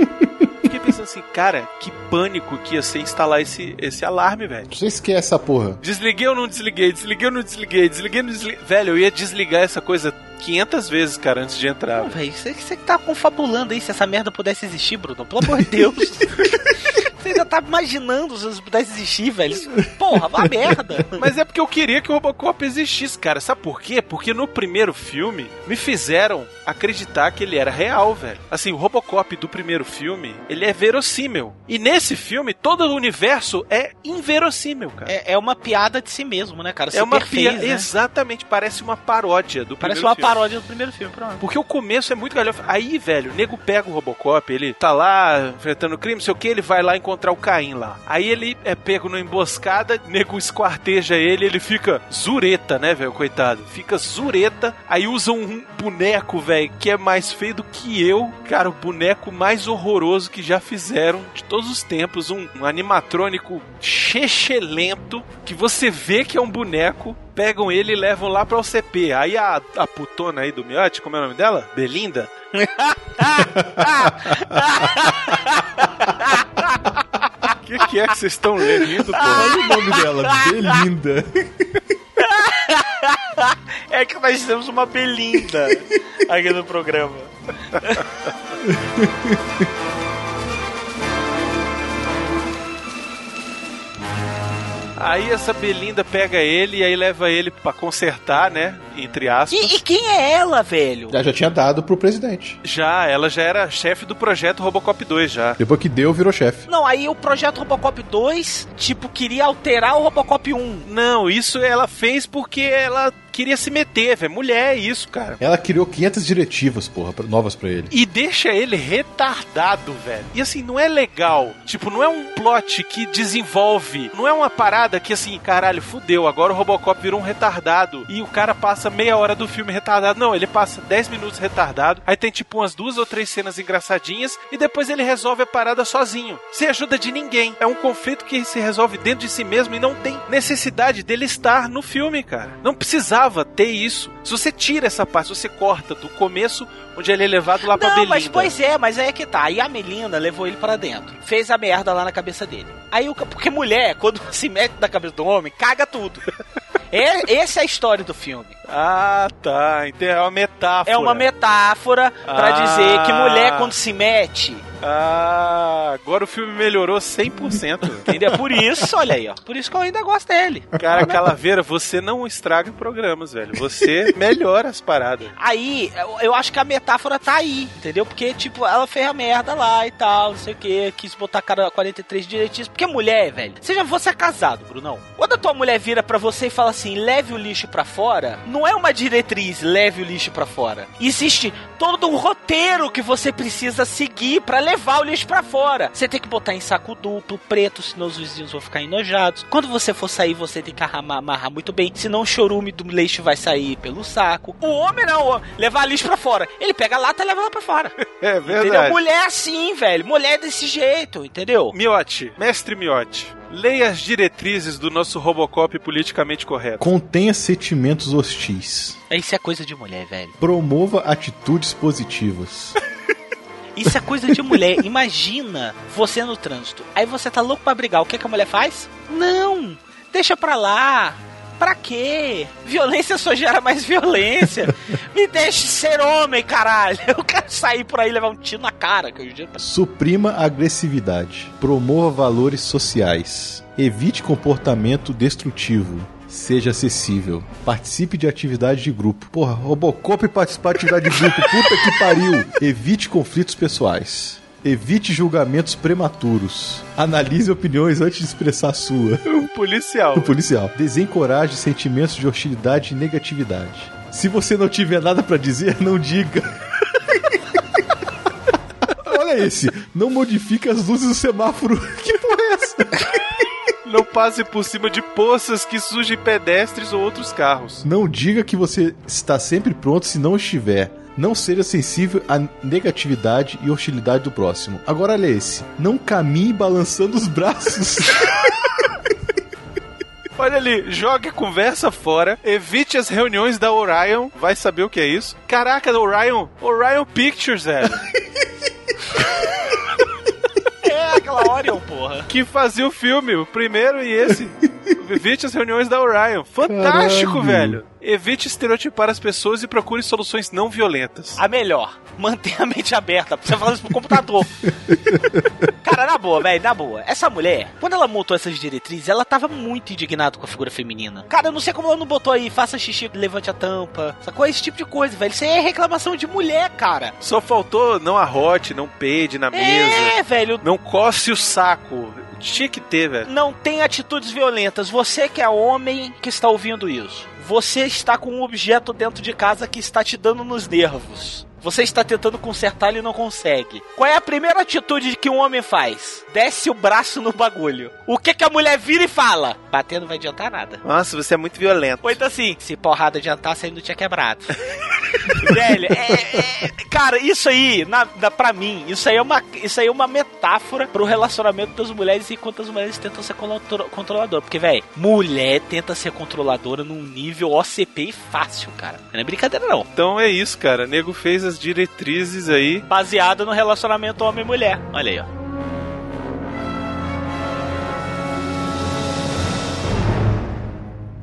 Fiquei pensando assim, cara, que pânico que ia ser instalar esse, esse alarme, velho. Você esquece essa porra. Desliguei ou não desliguei? Desliguei ou não desliguei? Desliguei ou não desliguei? Velho, eu ia desligar essa coisa 500 vezes, cara, antes de entrar. Não, velho, você, você que tá confabulando aí se essa merda pudesse existir, Bruno. Pelo amor de Deus. você ainda tá imaginando se isso pudesse existir, velho. Porra, uma merda. Mas é porque eu queria que o Robocop existisse, cara. Sabe por quê? Porque no primeiro filme me fizeram acreditar que ele era real, velho. Assim, o Robocop do primeiro filme, ele é verossímil. E nesse filme, todo o universo é inverossímil, cara. É, é uma piada de si mesmo, né, cara? É uma piada. Exatamente, parece uma paródia do Parece primeiro uma filme. paródia do primeiro filme, pronto. Porque o começo é muito galhofa. Aí, velho, o nego pega o Robocop, ele tá lá enfrentando crime, não sei o que, ele vai lá encontrar o Caim lá. Aí ele é pego numa emboscada, nego esquarteja ele, ele fica zureta, né, velho, coitado. Fica zureta, aí usa um boneco, velho, que é mais feio do que eu. Cara, o boneco mais horroroso que já fizeram de todos os tempos. Um, um animatrônico chechelento, que você vê que é um boneco, pegam ele e levam lá pra OCP. Aí a, a putona aí do Miotti, como é o nome dela? Belinda? O que, que é que vocês estão lendo, pô? Olha o nome dela, Belinda. É que nós temos uma Belinda aqui no programa. Aí essa Belinda pega ele e aí leva ele pra consertar, né? Entre aspas. E, e quem é ela, velho? Já, já tinha dado pro presidente. Já, ela já era chefe do projeto Robocop 2 já. Depois que deu, virou chefe. Não, aí o projeto Robocop 2, tipo, queria alterar o Robocop 1. Não, isso ela fez porque ela queria se meter, velho. Mulher é isso, cara. Ela criou 500 diretivas, porra, novas pra ele. E deixa ele retardado, velho. E assim, não é legal. Tipo, não é um plot que desenvolve. Não é uma parada que assim, caralho, fudeu. Agora o Robocop virou um retardado. E o cara passa meia hora do filme retardado. Não, ele passa 10 minutos retardado. Aí tem tipo umas duas ou três cenas engraçadinhas. E depois ele resolve a parada sozinho. Sem ajuda de ninguém. É um conflito que se resolve dentro de si mesmo e não tem necessidade dele estar no filme, cara. Não precisava precisava ter isso. Se você tira essa parte, se você corta do começo, onde ele é levado lá pra Não, Belinda. mas pois é, mas aí é que tá. Aí a Melinda levou ele pra dentro. Fez a merda lá na cabeça dele. Aí o porque mulher, quando se mete na cabeça do homem, caga tudo. É, essa é a história do filme. Ah, tá. Então é uma metáfora. É uma metáfora pra Ah. dizer que mulher quando se mete, Ah, agora o filme melhorou 100%. entendeu? Por isso, olha aí, ó. Por isso que eu ainda gosto dele. Cara, Calaveira, você não estraga programas, velho. Você melhora as paradas. Aí, eu- acho que a metáfora tá aí, entendeu? Porque, tipo, ela fez a merda lá e tal, não sei o que, quis botar a cara 43 direitinhos. Porque mulher, velho, seja você é casado, Brunão. Quando a tua mulher vira pra você e fala assim, leve o lixo pra fora, não é uma diretriz, leve o lixo pra fora. Existe todo um roteiro que você precisa seguir pra levar o lixo pra fora. Você tem que botar em saco duplo, preto, senão os vizinhos vão ficar enojados. Quando você for sair, você tem que amarrar, amarrar muito bem, senão o chorume do lixo vai sair pelo saco. O homem não, o homem, levar lixo pra fora. Ele pega a lata e leva lá pra fora. É Entendeu? verdade. Mulher assim, velho. Mulher desse jeito, entendeu? Miotti, mestre Miotti, leia as diretrizes do nosso Robocop politicamente correto. Contenha sentimentos hostis. Isso é coisa de mulher, velho. Promova atitudes positivas. Isso é coisa de mulher. Imagina você no trânsito. Aí você tá louco pra brigar. O que, que a mulher faz? Não! Deixa pra lá. Pra quê? Violência só gera mais violência. Me deixe ser homem, caralho. Eu quero sair por aí e levar um tiro na cara. Que eu Suprima a agressividade. Promova valores sociais. Evite comportamento destrutivo. Seja acessível. Participe de atividade de grupo. Porra, Robocop participar de atividade de grupo. Puta que pariu. Evite conflitos pessoais. Evite julgamentos prematuros. Analise opiniões antes de expressar a sua. Um policial. O policial. Desencoraje sentimentos de hostilidade e negatividade. Se você não tiver nada pra dizer, não diga. Olha esse. Não modifique as luzes do semáforo. Que porra é essa? Não passe por cima de poças que surgem pedestres ou outros carros. Não diga que você está sempre pronto se não estiver. Não seja sensível à negatividade e hostilidade do próximo. Agora olha esse. Não caminhe balançando os braços. Olha ali, jogue a conversa fora, evite as reuniões da Orion, vai saber o que é isso. Caraca, da Orion, Orion Pictures, velho. Aquela Orion, porra. que fazia o filme, o primeiro e esse. Evite as reuniões da Orion. Fantástico, Caralho. velho. Evite estereotipar as pessoas e procure soluções não violentas. A melhor, mantenha a mente aberta. Você fala isso pro computador. Cara, na boa, velho, na boa. Essa mulher, quando ela montou essas diretrizes, ela tava muito indignada com a figura feminina. Cara, eu não sei como ela não botou aí, faça xixi, levante a tampa. Sacou? Esse tipo de coisa, velho. Isso aí é reclamação de mulher, cara. Só faltou não arrote, não peide na mesa. É, velho. Não coce o saco. Tinha que ter, velho. Não tem atitudes violentas. Você que é homem que está ouvindo isso. Você está com um objeto dentro de casa que está te dando nos nervos. Você está tentando consertar e não consegue. Qual é a primeira atitude que um homem faz? Desce o braço no bagulho. O que que a mulher vira e fala? Bater não vai adiantar nada. Nossa, você é muito violento. Ou então assim, se porrada adiantasse, aí não tinha quebrado. Velho, é, é- cara, isso aí, na, na, pra mim, isso aí, é uma, isso aí é uma metáfora pro relacionamento das mulheres e quanto as mulheres tentam ser control- controladoras. Porque, velho, mulher tenta ser controladora num nível OCP fácil, cara. Não é brincadeira, não. Então é isso, cara. Nego fez as diretrizes aí. Baseada no relacionamento homem-mulher. Olha aí, ó.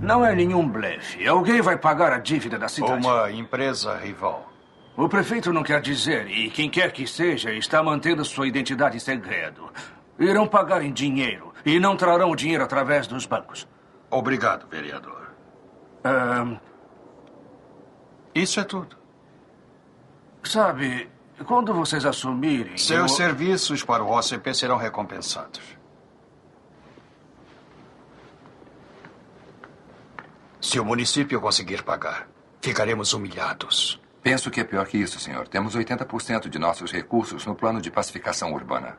Não é nenhum blefe. Alguém vai pagar a dívida da cidade. Uma empresa rival. O prefeito não quer dizer, e quem quer que seja está mantendo sua identidade em segredo. Irão pagar em dinheiro e não trarão o dinheiro através dos bancos. Obrigado, vereador. Ahn, Isso é tudo. sabe, quando vocês assumirem. Seus eu- serviços para o OCP serão recompensados. Se o município conseguir pagar, ficaremos humilhados. Penso que é pior que isso, senhor. Temos 80% de nossos recursos no plano de pacificação urbana.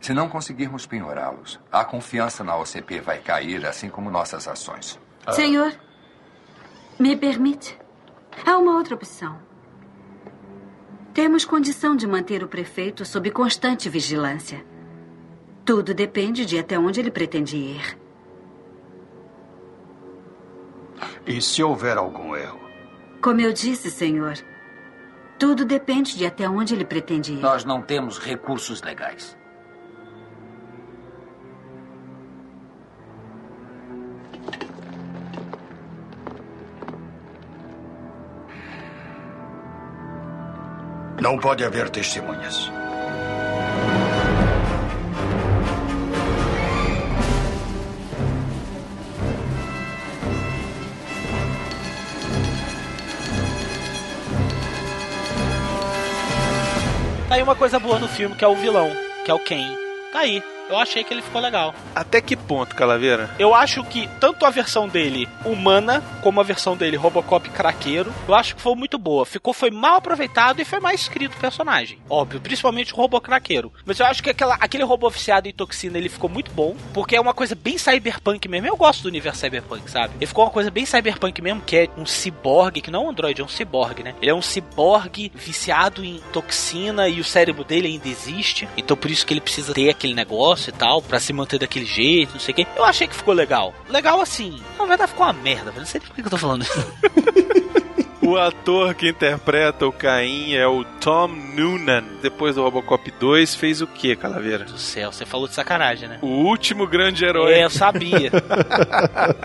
Se não conseguirmos penhorá-los, a confiança na OCP vai cair, assim como nossas ações. Senhor, me permite? Há uma outra opção. Temos condição de manter o prefeito sob constante vigilância. Tudo depende de até onde ele pretende ir. E se houver algum erro? Como eu disse, senhor, tudo depende de até onde ele pretende ir. Nós não temos recursos legais. Não pode haver testemunhas. Aí uma coisa boa no filme, que é o vilão, que é o Ken. Tá aí. Eu achei que ele ficou legal. Até que ponto, Calaveira? Eu acho que tanto a versão dele humana, como a versão dele Robocop craqueiro, eu acho que foi muito boa. Ficou, foi mal aproveitado e foi mais escrito o personagem. Óbvio, principalmente o robô craqueiro. Mas eu acho que aquela, aquele robô oficiado em toxina, ele ficou muito bom, porque é uma coisa bem cyberpunk mesmo. Eu gosto do universo cyberpunk, sabe? Ele ficou uma coisa bem cyberpunk mesmo, que é um ciborgue, que não é um androide, é um ciborgue, né? Ele é um ciborgue viciado em toxina e o cérebro dele ainda existe. Então por isso que ele precisa ter aquele negócio e tal, para se manter daquele jeito, não sei o quê. Eu achei que ficou legal. Legal assim. Na verdade ficou uma merda, velho. Não sei por que eu tô falando isso. O ator que interpreta o Caim é o Tom Noonan. Depois do Robocop 2, fez o que, Calaveira? Do céu, você falou de sacanagem, né? O último grande herói. É, eu sabia.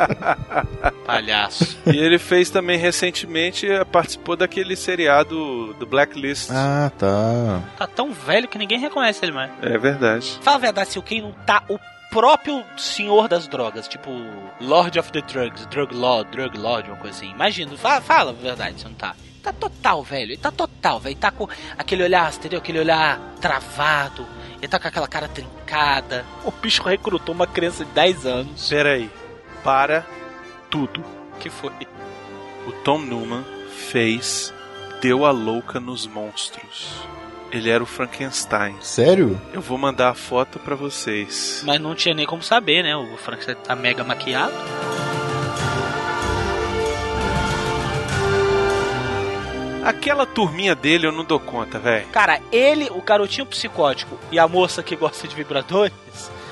Palhaço. E ele fez também recentemente, eh, participou daquele seriado do Blacklist. Ah, tá. Tá tão velho que ninguém reconhece ele mais. É verdade. Fala a verdade, se o Ken não tá o próprio senhor das drogas, tipo Lord of the Drugs, Drug Lord, Drug Lord, uma coisa assim. Imagina, fala, fala a verdade, você não tá. Tá total, velho. Ele tá total, velho. Tá com aquele olhar, entendeu? Aquele olhar travado. Ele tá com aquela cara trincada. O bicho recrutou uma criança de 10 anos. Pera aí. Para tudo. que foi? O Tom Newman fez Deu a Louca nos Monstros. Ele era o Frankenstein. Sério? Eu vou mandar a foto pra vocês. Mas não tinha nem como saber, né? O Frank tá mega maquiado. Aquela turminha dele eu não dou conta, velho. Cara, ele, o garotinho psicótico e a moça que gosta de vibradores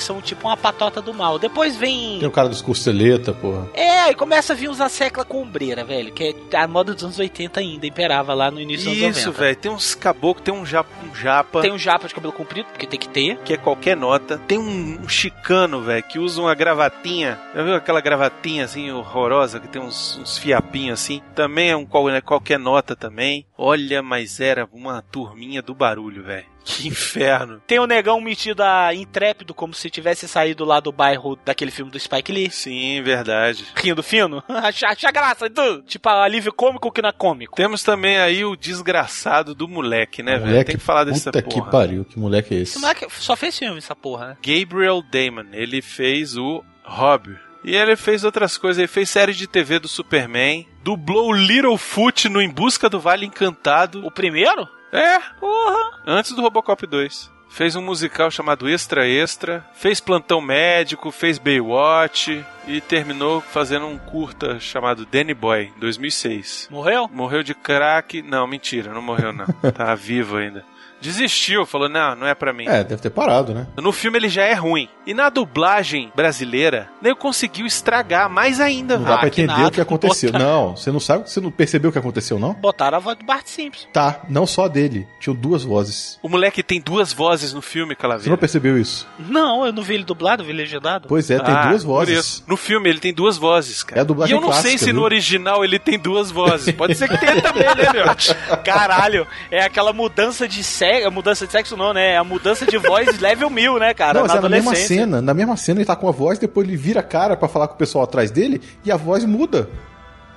são tipo uma patota do mal. Depois vem. Tem o cara dos costeleta, porra. É, aí começa a vir uns secla com ombreira, velho. Que é a moda dos anos 80 ainda, imperava lá no início dos anos 90. Isso, velho. Tem uns caboclos, tem um japa, um japa. Tem um japa de cabelo comprido, porque tem que ter. Que é qualquer nota. Tem um, um chicano, velho, que usa uma gravatinha. Já viu aquela gravatinha assim horrorosa, que tem uns, uns fiapinhos assim? Também é um qual- né, qualquer nota também. Olha, mas era uma turminha do barulho, velho. Que inferno. Tem o negão metido a intrépido, como se tivesse saído lá do bairro daquele filme do Spike Lee. Sim, verdade. Rindo fino. acha, acha graça, tu. Tipo, alívio cômico que não é cômico. Temos também aí o desgraçado do moleque, né, velho? Moleque, Tem que falar dessa puta porra. que pariu, que moleque é Esse esse? moleque só fez filme, essa porra, né? Gabriel Damon, ele fez o Hobbit. E ele fez outras coisas, ele fez série de TV do Superman, dublou o Littlefoot no Em Busca do Vale Encantado. O primeiro? É, Porra. antes do Robocop 2. Fez um musical chamado Extra Extra, fez Plantão Médico, fez Baywatch e terminou fazendo um curta chamado Danny Boy, em 2006. Morreu? Morreu de crack. Não, mentira, não morreu não. tá vivo ainda. Desistiu, falou: não, não é pra mim. É, deve ter parado, né? No filme ele já é ruim. E na dublagem brasileira, nem conseguiu estragar mais ainda, Não dá pra que entender nada, o que aconteceu. botar- Não, você não sabe, você não percebeu o que aconteceu, não? Botaram a voz do Bart Simpson. Tá, não só dele. Tinham duas vozes. O moleque tem duas vozes no filme, Você não Calaveira. percebeu isso? Não, eu não vi ele dublado, eu vi legendado. Pois é, tem Ah, duas por vozes. isso. No filme ele tem duas vozes, cara. É a dublagem E eu não sei clássica, se no viu? original ele tem duas vozes. Pode ser que tenha também, né, meu? Caralho, é aquela mudança de sexo. Mudança de sexo não, né? É a mudança de voz level mil, né, cara? não, mas na é na mesma cena. Na mesma cena ele tá com a voz, depois ele vira a cara pra falar com o pessoal atrás dele e a voz muda.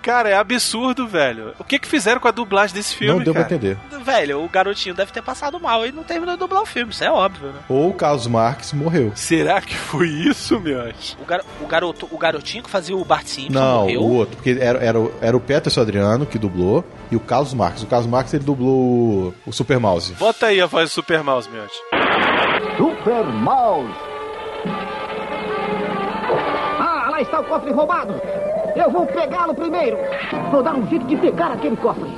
Cara, é absurdo, velho. O que que fizeram com a dublagem desse filme, não deu cara? pra entender. Velho, o garotinho deve ter passado mal e não terminou de dublar o filme, isso é óbvio, né? Ou o Carlos Marques morreu. Será que foi isso, meus? O, gar- o garoto, o garotinho que fazia o Bart Simpson Não, morreu. o outro, porque era, era, o- era o Peterson Adriano que dublou e o Carlos Marques. O Carlos Marques ele dublou o, o Super Mouse. Bota aí a voz do Super Mouse, meus. Super Mouse. Ah, lá está o cofre roubado. Eu vou pegá-lo primeiro. Vou dar um jeito de pegar aquele cofre.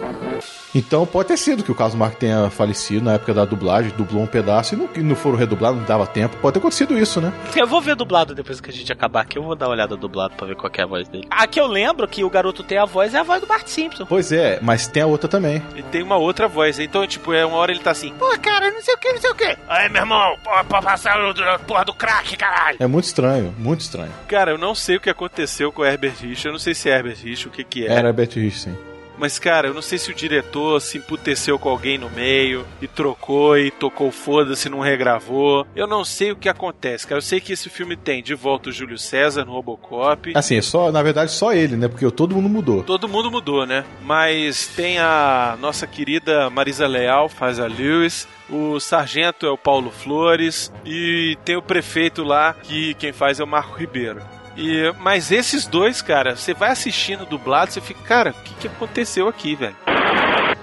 Então pode ter sido que o Carlos Marques tenha falecido na época da dublagem, dublou um pedaço e não, não foram redublados, não dava tempo. Pode ter acontecido isso, né? Eu vou ver dublado depois que a gente acabar aqui. Eu vou dar uma olhada dublado pra ver qual que é a voz dele. A que eu lembro que o garoto tem a voz é a voz do Bart Simpson. Pois é, mas tem a outra também. E tem uma outra voz. Então, tipo, é uma hora ele tá assim, pô, cara, não sei o que, não sei o que. Aí, meu irmão, pô, pra passar a porra do crack, caralho. É muito estranho, muito estranho. Cara, eu não sei o que aconteceu com o Herbert Rich. Eu não sei se é Herbert Rich, o que que é. Era Herbert Rich, sim. Mas, cara, eu não sei se o diretor se emputeceu com alguém no meio e trocou e tocou foda-se, não regravou. Eu não sei o que acontece, cara. Eu sei que esse filme tem de volta o Júlio César no Robocop. Assim, é só, na verdade, só ele, né? Porque todo mundo mudou. Todo mundo mudou, né? Mas tem a nossa querida Marisa Leal, faz a Lewis. O sargento é o Paulo Flores. E tem o prefeito lá, que quem faz é o Marco Ribeiro. E, mas esses dois, cara, você vai assistindo dublado, você fica, cara, o que, que aconteceu aqui, velho?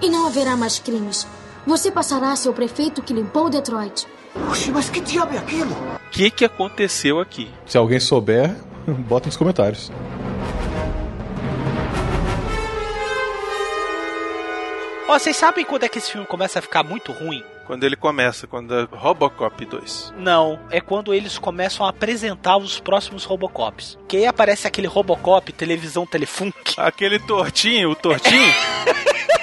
E não haverá mais crimes. Você passará a ser o prefeito que limpou Detroit. Oxe, mas que diabo é aquilo? O que, que aconteceu aqui? Se alguém souber, bota nos comentários. Ó, vocês sabem quando é que esse filme começa a ficar muito ruim? Quando ele começa, quando é Robocop 2. Não, é quando eles começam a apresentar os próximos Robocops. Que aí aparece aquele Robocop, televisão telefunk. Aquele tortinho, o tortinho.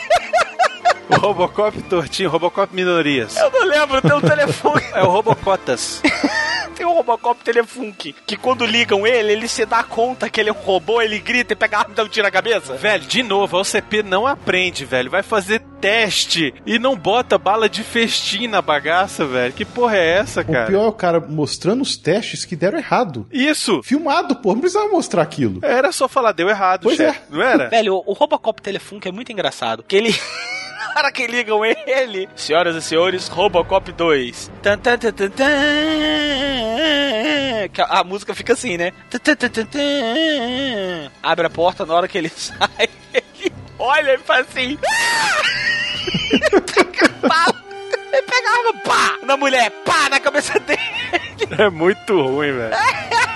o Robocop tortinho, Robocop minorias. Eu não lembro, tem um telefone. É o Robocotas. tem um Robocop Telefunk, que quando ligam ele, ele se dá conta que ele é um robô, ele grita e pega a arma e dá um tiro na cabeça. Velho, de novo, a OCP não aprende, velho. Vai fazer teste e não bota bala de festim na bagaça, velho. Que porra é essa, cara? O pior é o cara mostrando os testes que deram errado. Isso. Filmado, pô. Não precisava mostrar aquilo. Era só falar, deu errado, Pois chefe. é. Não era? Velho, o Robocop Telefunk é muito engraçado. Que ele. Hora que ligam ele, senhoras e senhores, Robocop 2. Tan, tan, tan, tan, tan. Que A a música fica assim, né? Tan, tan, tan, tan, tan. Abre a porta na hora que ele sai. Ele olha e faz assim. Pá. Ele pega a arma, pá! Na mulher, pá! Na cabeça dele. É muito ruim, velho.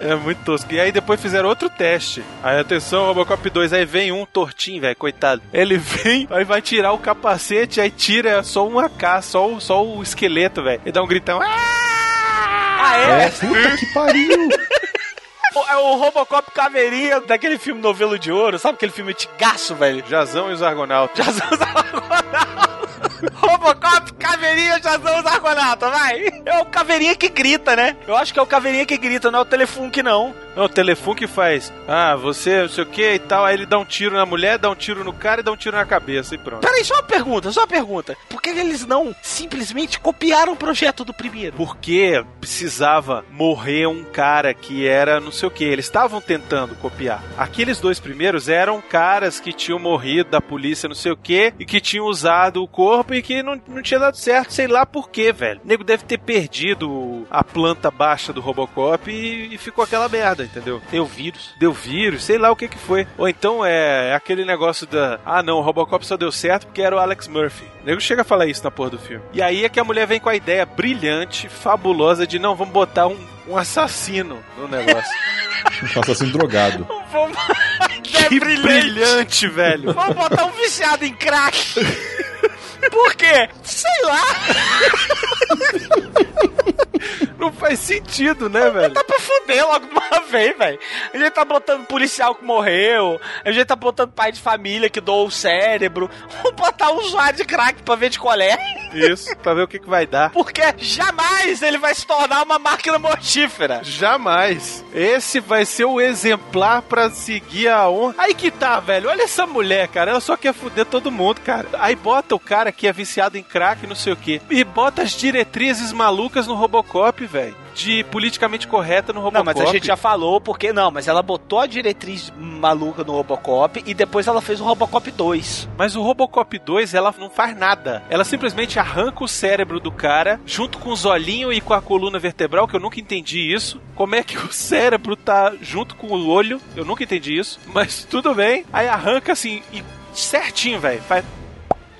É muito tosco. E aí depois fizeram outro teste. Aí atenção, Robocop 2, aí vem um tortinho, velho, coitado. Ele vem, aí vai tirar o capacete, aí tira só uma K, só o, só o esqueleto, velho. E dá um gritão. Ah, É, é? puta que pariu. É o Robocop caveirinha daquele filme Novelo de Ouro, sabe aquele filme antigaço, velho? Jazão e os Argonautas. Jazão e os Argonautas. Robocop, caveirinha, Jazão e os Argonautas, vai. É o caveirinha que grita, né? Eu acho que é o caveirinha que grita, não é o Telefunk, não. Não, o Telefunk faz. Ah, você, não sei o que e tal. Aí ele dá um tiro na mulher, dá um tiro no cara e dá um tiro na cabeça e pronto. Peraí, só uma pergunta, só uma pergunta. Por que eles não simplesmente copiaram o projeto do primeiro? Porque precisava morrer um cara que era não sei o que. Eles estavam tentando copiar. Aqueles dois primeiros eram caras que tinham morrido da polícia, não sei o que, e que tinham usado o corpo e que não, não tinha dado certo, sei lá por quê, velho. O nego deve ter perdido a planta baixa do Robocop e, e ficou aquela merda, entendeu? Deu vírus. Deu vírus, sei lá o que que foi. Ou então é aquele negócio da. Ah, não, o Robocop só deu certo porque era o Alex Murphy. O nego chega a falar isso na porra do filme. E aí é que a mulher vem com a ideia brilhante, fabulosa de não, vamos botar um, um assassino no negócio. Um assassino drogado. Vamos... que brilhante, velho. Vamos botar um viciado em crack. Por quê? Sei lá. Não faz sentido, né, velho? Tá pra fuder logo de uma vez, velho. A gente tá botando policial que morreu. A gente tá botando pai de família que doou o cérebro. Vamos botar um usuário de crack pra ver de qual é. Isso, pra ver o que, que vai dar. Porque jamais ele vai se tornar uma máquina mortífera. Jamais. Esse vai ser o exemplar pra seguir a honra. Aí que tá, velho. Olha essa mulher, cara. Ela só quer fuder todo mundo, cara. Aí bota o cara que é viciado em crack, não sei o quê. E bota as diretrizes malucas no Robocop, velho. De politicamente correta no Robocop. Não, mas a gente já falou porque não, mas ela botou a diretriz maluca no Robocop e depois ela fez o Robocop 2. Mas o Robocop 2, ela não faz nada. Ela simplesmente arranca o cérebro do cara, junto com os olhinhos e com a coluna vertebral, que eu nunca entendi isso. Como é que o cérebro tá junto com o olho? Eu nunca entendi isso. Mas tudo bem. Aí arranca assim, e certinho, velho. Faz.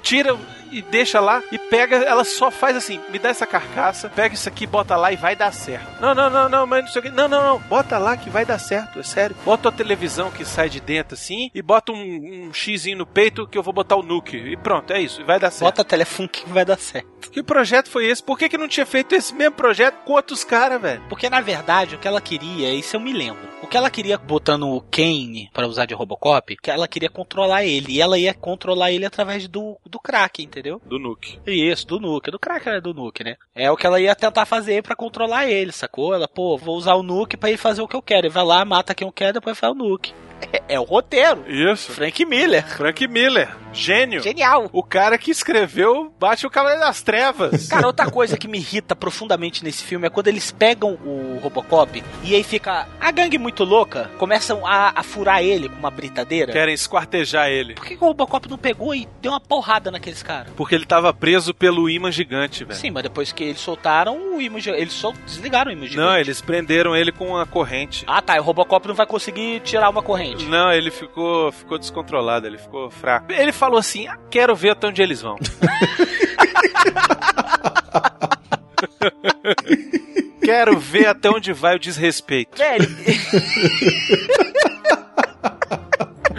Tira e deixa lá e pega, ela só faz assim, me dá essa carcaça, pega isso aqui, bota lá e vai dar certo. Não, não, não, não, mas não sei o que. Não, não, não, bota lá que vai dar certo, é sério. Bota a televisão que sai de dentro assim e bota um, um xizinho no peito que eu vou botar o nuke. E pronto, é isso, vai dar certo. Bota telefone que vai dar certo. Que projeto foi esse? Por que, que não tinha feito esse mesmo projeto com outros caras, velho? Porque na verdade o que ela queria, isso eu me lembro. O que ela queria botando o Kane para usar de Robocop, que ela queria controlar ele. E ela ia controlar ele através do, do crack, entendeu? Do nuke. Isso, do nuke. Do crack era do nuke, né? É o que ela ia tentar fazer para controlar ele, sacou? Ela, pô, vou usar o nuke para ele fazer o que eu quero. Ele vai lá, mata quem eu quero, depois faz o nuke. É, é o roteiro. Isso. Frank Miller. Frank Miller. Gênio. Genial. O cara que escreveu Bate o Cavaleiro das Trevas. Cara, outra coisa que me irrita profundamente nesse filme é quando eles pegam o Robocop e aí fica a gangue muito louca, começam a, a furar ele com uma britadeira. Querem esquartejar ele. Por que, que o Robocop não pegou e deu uma porrada naqueles caras? Porque ele tava preso pelo imã gigante, velho. Sim, mas depois que eles soltaram o imã gigante, eles só desligaram o imã gigante. Não, eles prenderam ele com uma corrente. Ah, tá. E o Robocop não vai conseguir tirar uma corrente. Não, ele ficou, ficou descontrolado, ele ficou fraco. Ele falou assim: ah, quero ver até onde eles vão. quero ver até onde vai o desrespeito. Velho.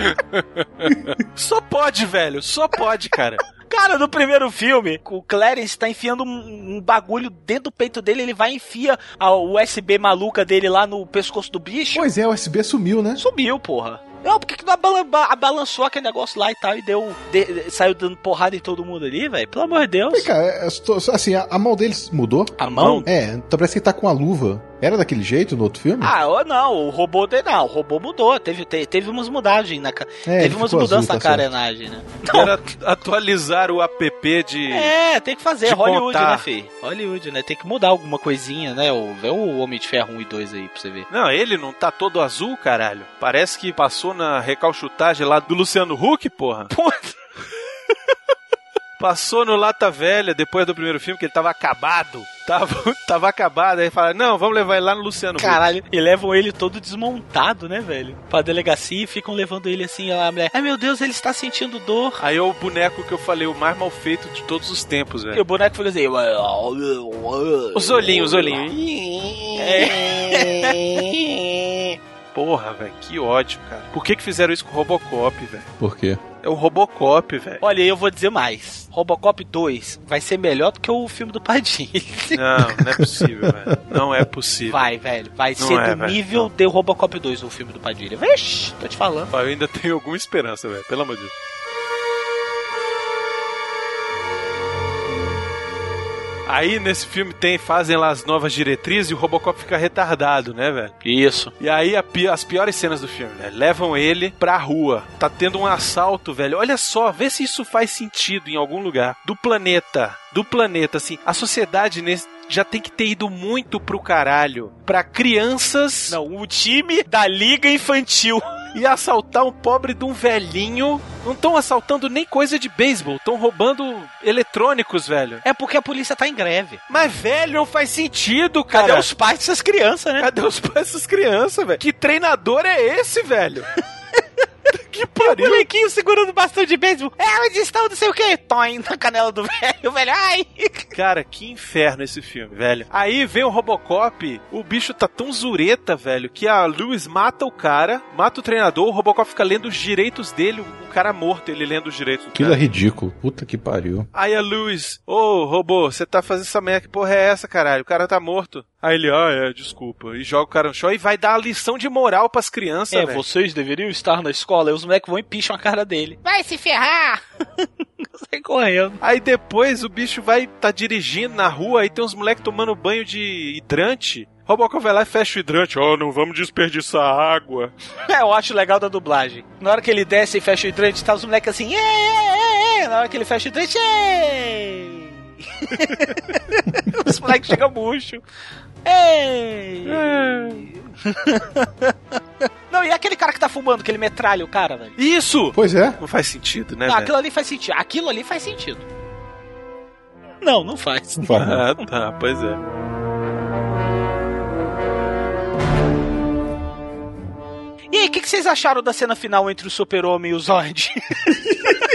Só pode, velho. Só pode, cara. Cara, no primeiro filme, o Clarence tá enfiando um, um bagulho dentro do peito dele, ele vai e enfia a USB maluca dele lá no pescoço do bicho. Pois é, o USB sumiu, né? Sumiu, porra. Não, por que, não abalan abalançou aquele negócio lá e tal e deu. de- saiu dando porrada em todo mundo ali, velho? Pelo amor de Deus. Vem cá, é, tô- assim, a, a mão deles mudou? A mão? É, então parece que ele tá com a luva. Era daquele jeito no outro filme? Ah, ou não, o robô de, não, o robô mudou, teve, te- teve umas mudanças na É, teve umas mudanças azul, na tá certo. carenagem, né? Era atualizar o app de. É, tem que fazer, de Hollywood, contar. né, fi? Hollywood, né? Tem que mudar alguma coisinha, né? O, vê o Homem de Ferro 1 e 2 aí pra você ver. Não, ele não tá todo azul, caralho. Parece que passou na recalchutagem lá do Luciano Huck, porra. Passou no Lata Velha depois do primeiro filme, que ele tava acabado. Tava, tava acabado. Aí fala, não, vamos levar ele lá no Luciano. Caralho, e levam ele todo desmontado, né, velho? Pra delegacia e ficam levando ele assim, a mulher. Ai meu Deus, ele está sentindo dor. Aí é o boneco que eu falei, o mais mal feito de todos os tempos, E velho. o boneco fica assim. Os olhinhos, os olhinhos. É. Porra, velho, que ódio, cara. Por que que fizeram isso com o Robocop, velho? Por quê? É o Robocop, velho. Olha, eu vou dizer mais. Robocop 2 vai ser melhor do que o filme do Padilha. Não, não é possível, velho. Não é possível. Vai, velho. Vai Não ser é, do velho, nível de Robocop 2 o filme do Padilha. Vixe, tô te falando. Eu ainda tenho alguma esperança, velho. Pelo amor de Deus. Aí nesse filme tem, fazem lá as novas diretrizes e o Robocop fica retardado, né, velho? Isso. E aí a as piores cenas do filme, velho, levam ele pra rua. Tá tendo um assalto, velho. Olha só, vê se isso faz sentido em algum lugar. Do planeta. Do planeta, assim. A sociedade nesse já tem que ter ido muito pro caralho. Pra crianças. Não, o time da Liga Infantil. E assaltar um pobre de um velhinho. Não estão assaltando nem coisa de beisebol. Estão roubando eletrônicos, velho. É porque a polícia tá em greve. Mas, velho, não faz sentido, cara. Cadê os pais dessas crianças, né? Cadê os pais dessas crianças, velho? Que treinador é esse, velho? que pariu. O molequinho segurando bastão de beisebol. É, onde estão, não sei o que. Toim na canela do velho, velho. Ai. Cara, que inferno esse filme, velho. Aí vem o Robocop, o bicho tá tão zureta, velho, que a Lewis mata o cara, mata o treinador, o Robocop fica lendo os direitos dele, o cara morto, ele lendo os direitos do Aquilo cara. é ridículo. Puta que pariu. Aí a Lewis, ô robô, você tá fazendo essa merda, que porra é essa, caralho? O cara tá morto. Aí ele, ah, é, desculpa. E joga o cara no chão e vai dar a lição de moral pras crianças, É, velho. vocês deveriam estar na escola. Aí os moleques vão e picham a cara dele. Vai se ferrar! Sai correndo. Aí depois o bicho vai tá dirigindo na rua e tem uns moleques tomando banho de hidrante. Robocop vai lá e fecha o hidrante. Oh, não vamos desperdiçar água. É, eu acho legal da dublagem. Na hora que ele desce e fecha o hidrante, tá os moleques assim, "Ê, ê, ê, ê." Na hora que ele fecha o hidrante, "Ê." os moleques chegam murcho. Ei! Não, e aquele cara que tá fumando, que ele metralha o cara, velho? Isso! Pois é. Não faz sentido, né, Não, velho? aquilo ali faz sentido. Aquilo ali faz sentido. Não, não faz. Não faz, não. Ah, tá, pois é. E aí, o que, que vocês acharam da cena final entre o Super-Homem e o Zod?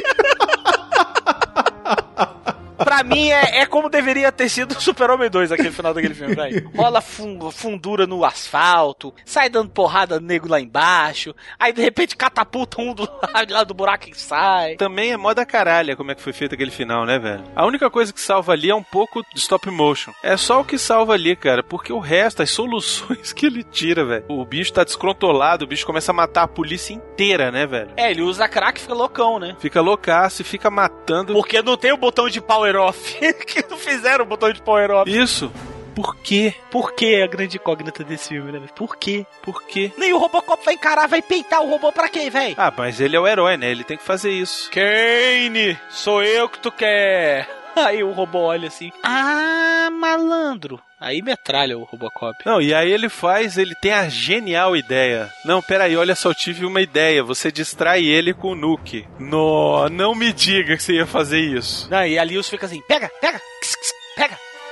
Pra mim é, é como deveria ter sido o Super-Homem 2, aquele final daquele filme, velho. Rola fun- fundura no asfalto, sai dando porrada no nego lá embaixo, aí de repente catapulta um do lado, lá do buraco e sai. Também é moda caralha como é que foi feito aquele final, né, velho? A única coisa que salva ali é um pouco de stop motion. É só o que salva ali, cara, porque o resto, as soluções que ele tira, velho. O bicho tá descontrolado, o bicho começa a matar a polícia inteira, né, velho? É, ele usa crack e fica loucão, né? Fica loucaço e fica matando. Porque não tem o botão de power off. que não fizeram o botão de power off. Isso. Por quê? Por que a grande incógnita desse filme, né? Por quê? Por quê? Nem o Robocop vai encarar, vai peitar o robô pra quê, velho? Ah, mas ele é o herói, né? Ele tem que fazer isso. Kane, sou eu que tu quer. Aí o robô olha assim. Ah, malandro. Aí metralha o Robocop. Não, e aí ele faz, ele tem a genial ideia. Não, peraí, olha só, eu tive uma ideia. Você distrai ele com o Nuke. No, não me diga que você ia fazer isso. Não, e a Lewis fica assim: pega, pega, ks,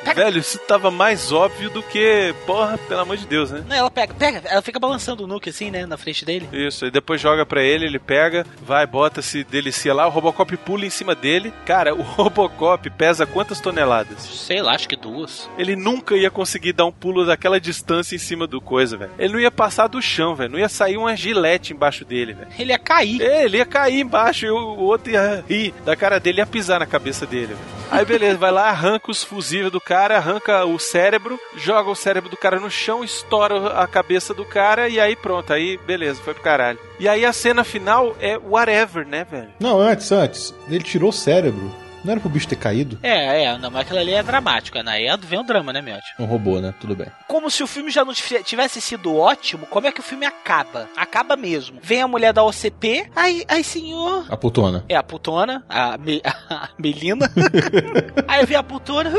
pega. Velho, isso tava mais óbvio do que. Porra, pelo amor de Deus, né? Não, ela pega, pega, ela fica balançando o Nuke assim, né, na frente dele. Isso, aí depois joga pra ele, ele pega, vai, bota, se delicia lá, o Robocop pula em cima dele. Cara, o Robocop pesa quantas toneladas? Sei lá, acho que duas. Ele nunca ia conseguir dar um pulo daquela distância em cima do coisa, velho. Ele não ia passar do chão, velho. Não ia sair uma gilete embaixo dele, velho. Ele ia cair. É, ele ia cair embaixo e o outro ia rir da cara dele ia pisar na cabeça dele, velho. Aí beleza, vai lá, arranca os fusíveis do cara, arranca o cérebro, joga o cérebro do cara no chão, estoura a cabeça do cara e aí pronto, aí beleza, foi pro caralho. E aí a cena final é whatever, né, velho? Não, antes, antes. Ele tirou o cérebro. Não era pro bicho ter caído? É, é, não, mas aquilo ali é dramático, né? Aí vem um drama, né, Miotti? Um robô, né? Tudo bem. Como se o filme já não tivesse sido ótimo, como é que o filme acaba? Acaba mesmo. Vem a mulher da OCP, aí, aí senhor. A putona. É, a putona, a, Me, a Melina. aí vem a putona.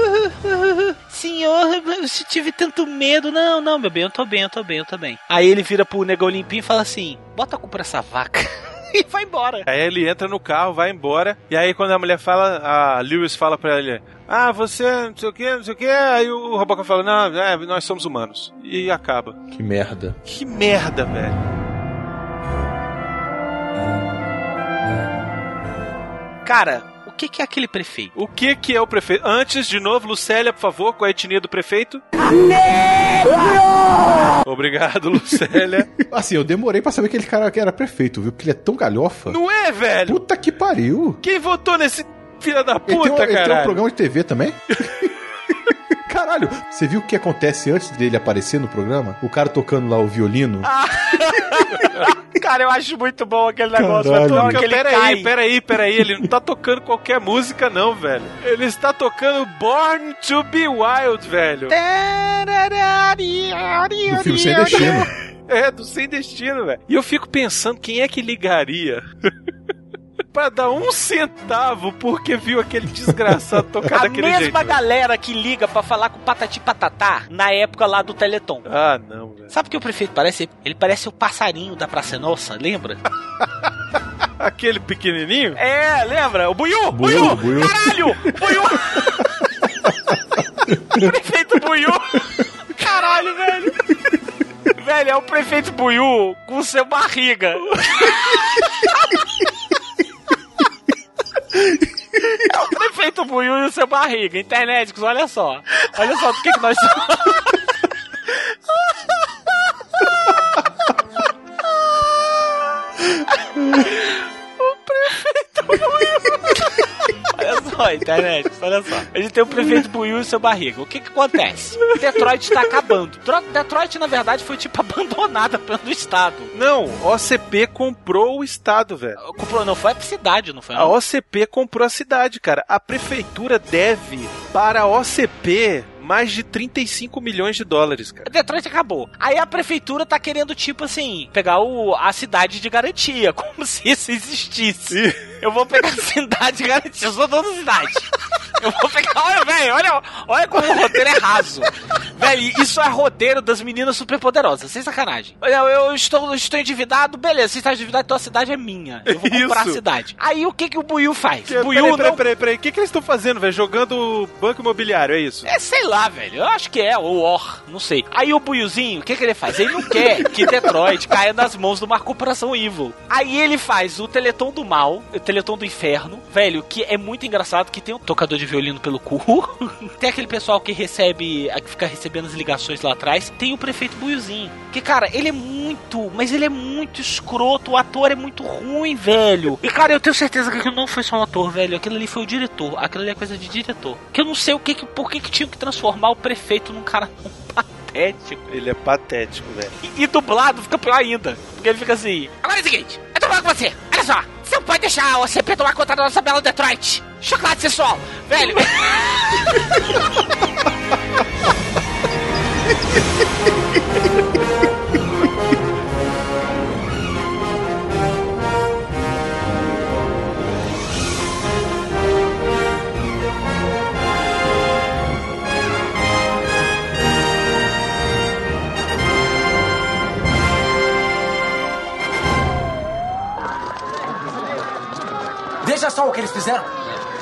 senhor, eu tive tanto medo. Não, não, meu bem, eu tô bem, eu tô bem, eu tô bem. Aí ele vira pro negão limpinho e fala assim: bota a culpa nessa vaca. e vai embora. Aí ele entra no carro, vai embora. E aí quando a mulher fala, a Lewis fala pra ele: Ah, você não sei o que, não sei o que. Aí o Robocop fala: Não, é, nós somos humanos. E acaba. Que merda. Que merda, velho. Cara, que, que é aquele prefeito? O que, que é o prefeito? Antes, de novo, Lucélia, por favor, qual é a etnia do prefeito? Negro! Obrigado, Lucélia. assim, eu demorei pra saber que aquele cara era prefeito, viu? Porque ele é tão galhofa. Não é, velho? Puta que pariu. Quem votou nesse filho da puta, caralho? Ele tem um programa de TV também? Caralho, você viu o que acontece antes dele aparecer no programa? O cara tocando lá o violino. Ah. Cara, eu acho muito bom aquele negócio. Caralho. Mas que ele peraí, cai. peraí, peraí. Ele não tá tocando qualquer música, não, velho. Ele está tocando Born to Be Wild, velho. Do filme Sem Destino. É, do Sem Destino, velho. E eu fico pensando quem é que ligaria. pra dar um centavo porque viu aquele desgraçado tocar A daquele mesma jeito. velho. galera que liga pra falar com o Patati Patatá na época lá do Teleton. Ah, não, velho. Sabe o que o prefeito parece? Ele parece o passarinho da Praça Nossa, lembra? Aquele pequenininho? É, lembra? O Buiu! Buiu, Buiu! Buiu. Caralho! Buiu! prefeito Buiu! Caralho, velho! Velho, é o prefeito Buiu com seu barriga. É o prefeito Buiu e o seu barriga. Internéticos, olha só. Olha só do que, que nós somos. só, internet, olha só. A gente tem o prefeito Buiu e seu barriga. O que que acontece? Detroit está acabando. Tro- Detroit, na verdade, foi tipo abandonada pelo Estado. Não, OCP comprou o estado, velho. Comprou, não foi a cidade, não foi? A OCP comprou a cidade, cara. A prefeitura deve para a OCP mais de 35 milhões de dólares, cara. Detroit acabou. Aí a prefeitura tá querendo, tipo assim, pegar o, a cidade de garantia, como se isso existisse. Eu vou pegar a cidade de garantia, eu sou dono da cidade. Eu vou pegar, olha, velho, olha, olha como o roteiro é raso. Velho, isso é roteiro das meninas superpoderosas, sem sacanagem. Eu, eu estou, estou endividado, beleza, você está endividado, então a cidade é minha. Eu vou comprar Isso. a cidade. Aí o que que o Buiu faz? Que- Buiu Peraí, peraí, não... peraí, peraí. O que, que eles estão fazendo, velho? Jogando banco imobiliário, é isso? É, sei lá, velho. Eu acho que é, ou War, não sei. Aí o Buiuzinho, o que, que ele faz? Ele não quer que Detroit caia nas mãos de uma corporação evil. Aí ele faz o Teleton do Mal, o Teleton do Inferno, velho, que é muito engraçado, que tem um tocador de violino pelo cu. tem aquele pessoal que recebe, que fica recebendo as ligações lá atrás. Tem o prefeito Buiuzinho. Que, cara, ele é muito, mas ele é muito escroto. O ator é muito ruim, velho. E, cara, eu tenho certeza que aquilo não foi só um ator, velho. Aquilo ali foi o diretor. Aquilo ali é coisa de diretor. Que eu não sei o que, que por que, que tinha que transformar o prefeito num cara tão patético. Ele é patético, velho. E, e dublado fica pior ainda. Porque ele fica assim. Agora é o seguinte, falando com você. Olha só, você não pode deixar o CP tomar conta da nossa bela Detroit. Chocolate sensual. Velho. só o que eles fizeram.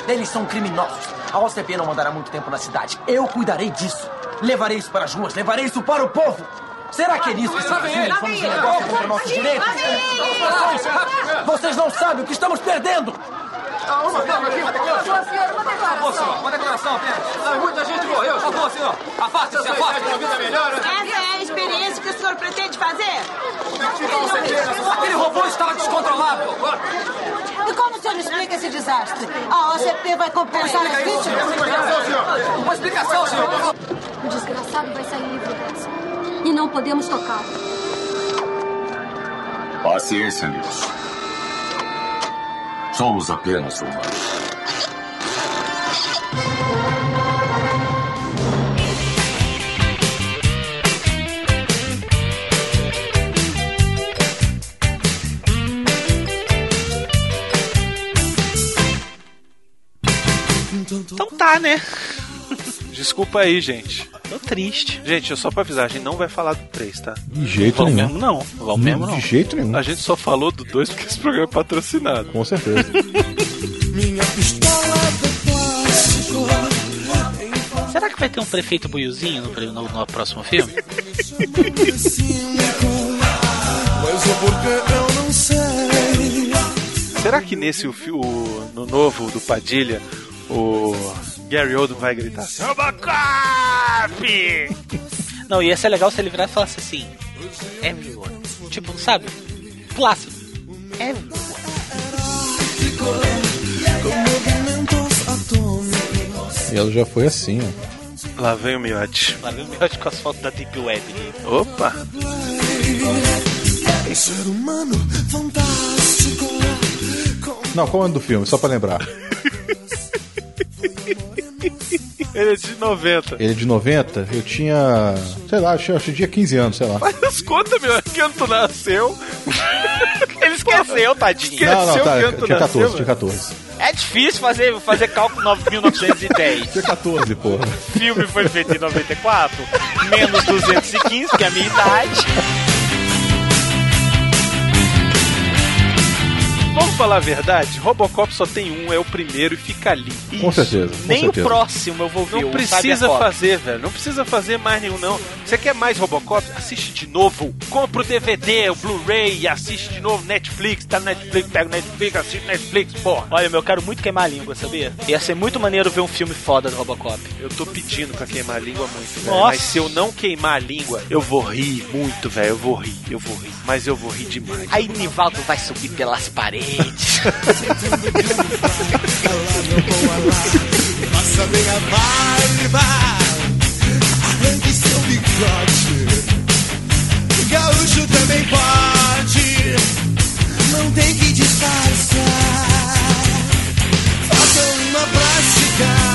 Eles são criminosos. A OCP não mandará muito tempo na cidade. Eu cuidarei disso. Levarei isso para as ruas, levarei isso para o povo. Será que é nisso que se resume? Somos um negócio contra nossos direitos? Vocês não sabem o que estamos perdendo. Uma calma aqui, uma declaração. Uma declaração apenas. Muita gente morreu. Por favor, senhor. Afaste-se, afaste-se. Uma vida melhor, Essa é experiência que o senhor pretende fazer? Aquele robô estava descontrolado. E como o senhor explica esse desastre? A OCP vai compensar as vítimas? Uma explicação, senhor. O desgraçado vai sair livre dessa. E não podemos tocá-lo. Paciência, Nilson. Somos apenas humanos. Então tá, né? Desculpa aí, gente. Tô triste. Gente, só pra avisar, a gente não vai falar do 3, tá? De jeito Vamos nenhum. mesmo não. Vamos mesmo não. De jeito nenhum. A gente só falou do 2 porque esse programa é patrocinado. Com certeza. Minha pistola. Será que vai ter um prefeito buiuzinho no, no, no próximo filme? Mas o porquê eu não sei. Será que nesse o- no novo do Padilha, o Gary Oldman vai gritar? Robocop! Não, ia ser legal se ele virasse e falasse assim: Everyone. Tipo, sabe? Plácido. Everyone. E ela já foi assim, ó. Lá vem o miote. Lá vem o miote com as fotos da Deep Web. Opa! Ser humano fantástico. Não, qual é o ano do filme? Só pra lembrar. Ele é de 90. Ele é de 90, eu tinha. Sei lá, acho, acho que tinha 15 anos, sei lá. Faz as contas, meu. Que ano tu nasceu? Ele esqueceu, tadinho. Não, não, Esqueceu tá. que ano tu Tinha 14, nasceu, tinha 14. É difícil fazer, fazer cálculo 9- 1910. Tinha 14, porra. O filme foi feito em 94, menos 215, que é a minha idade. Vamos falar a verdade? Robocop só tem um, é o primeiro e fica ali. Com certeza. Com Nem certeza. o próximo eu vou ver. Não o precisa fazer, velho. Não precisa fazer mais nenhum, não. Você quer mais Robocop? Assiste de novo. Compra o DVD, o Blu-ray e assiste de novo. Netflix, tá no Netflix, pega o Netflix, assiste Netflix, porra. Olha, meu, eu quero muito queimar a língua, sabia? Ia ser muito maneiro ver um filme foda do Robocop. Eu tô pedindo pra queimar a língua muito, velho. Nossa. Mas se eu não queimar a língua, eu vou rir muito, velho. Eu vou rir, eu vou rir. Mas eu vou rir demais. Aí Nivaldo vai subir pelas paredes. Gente. Faça minha barba, arranque seu bigode. Gaúcho também pode, não tem que disfarçar. Faça uma plástica.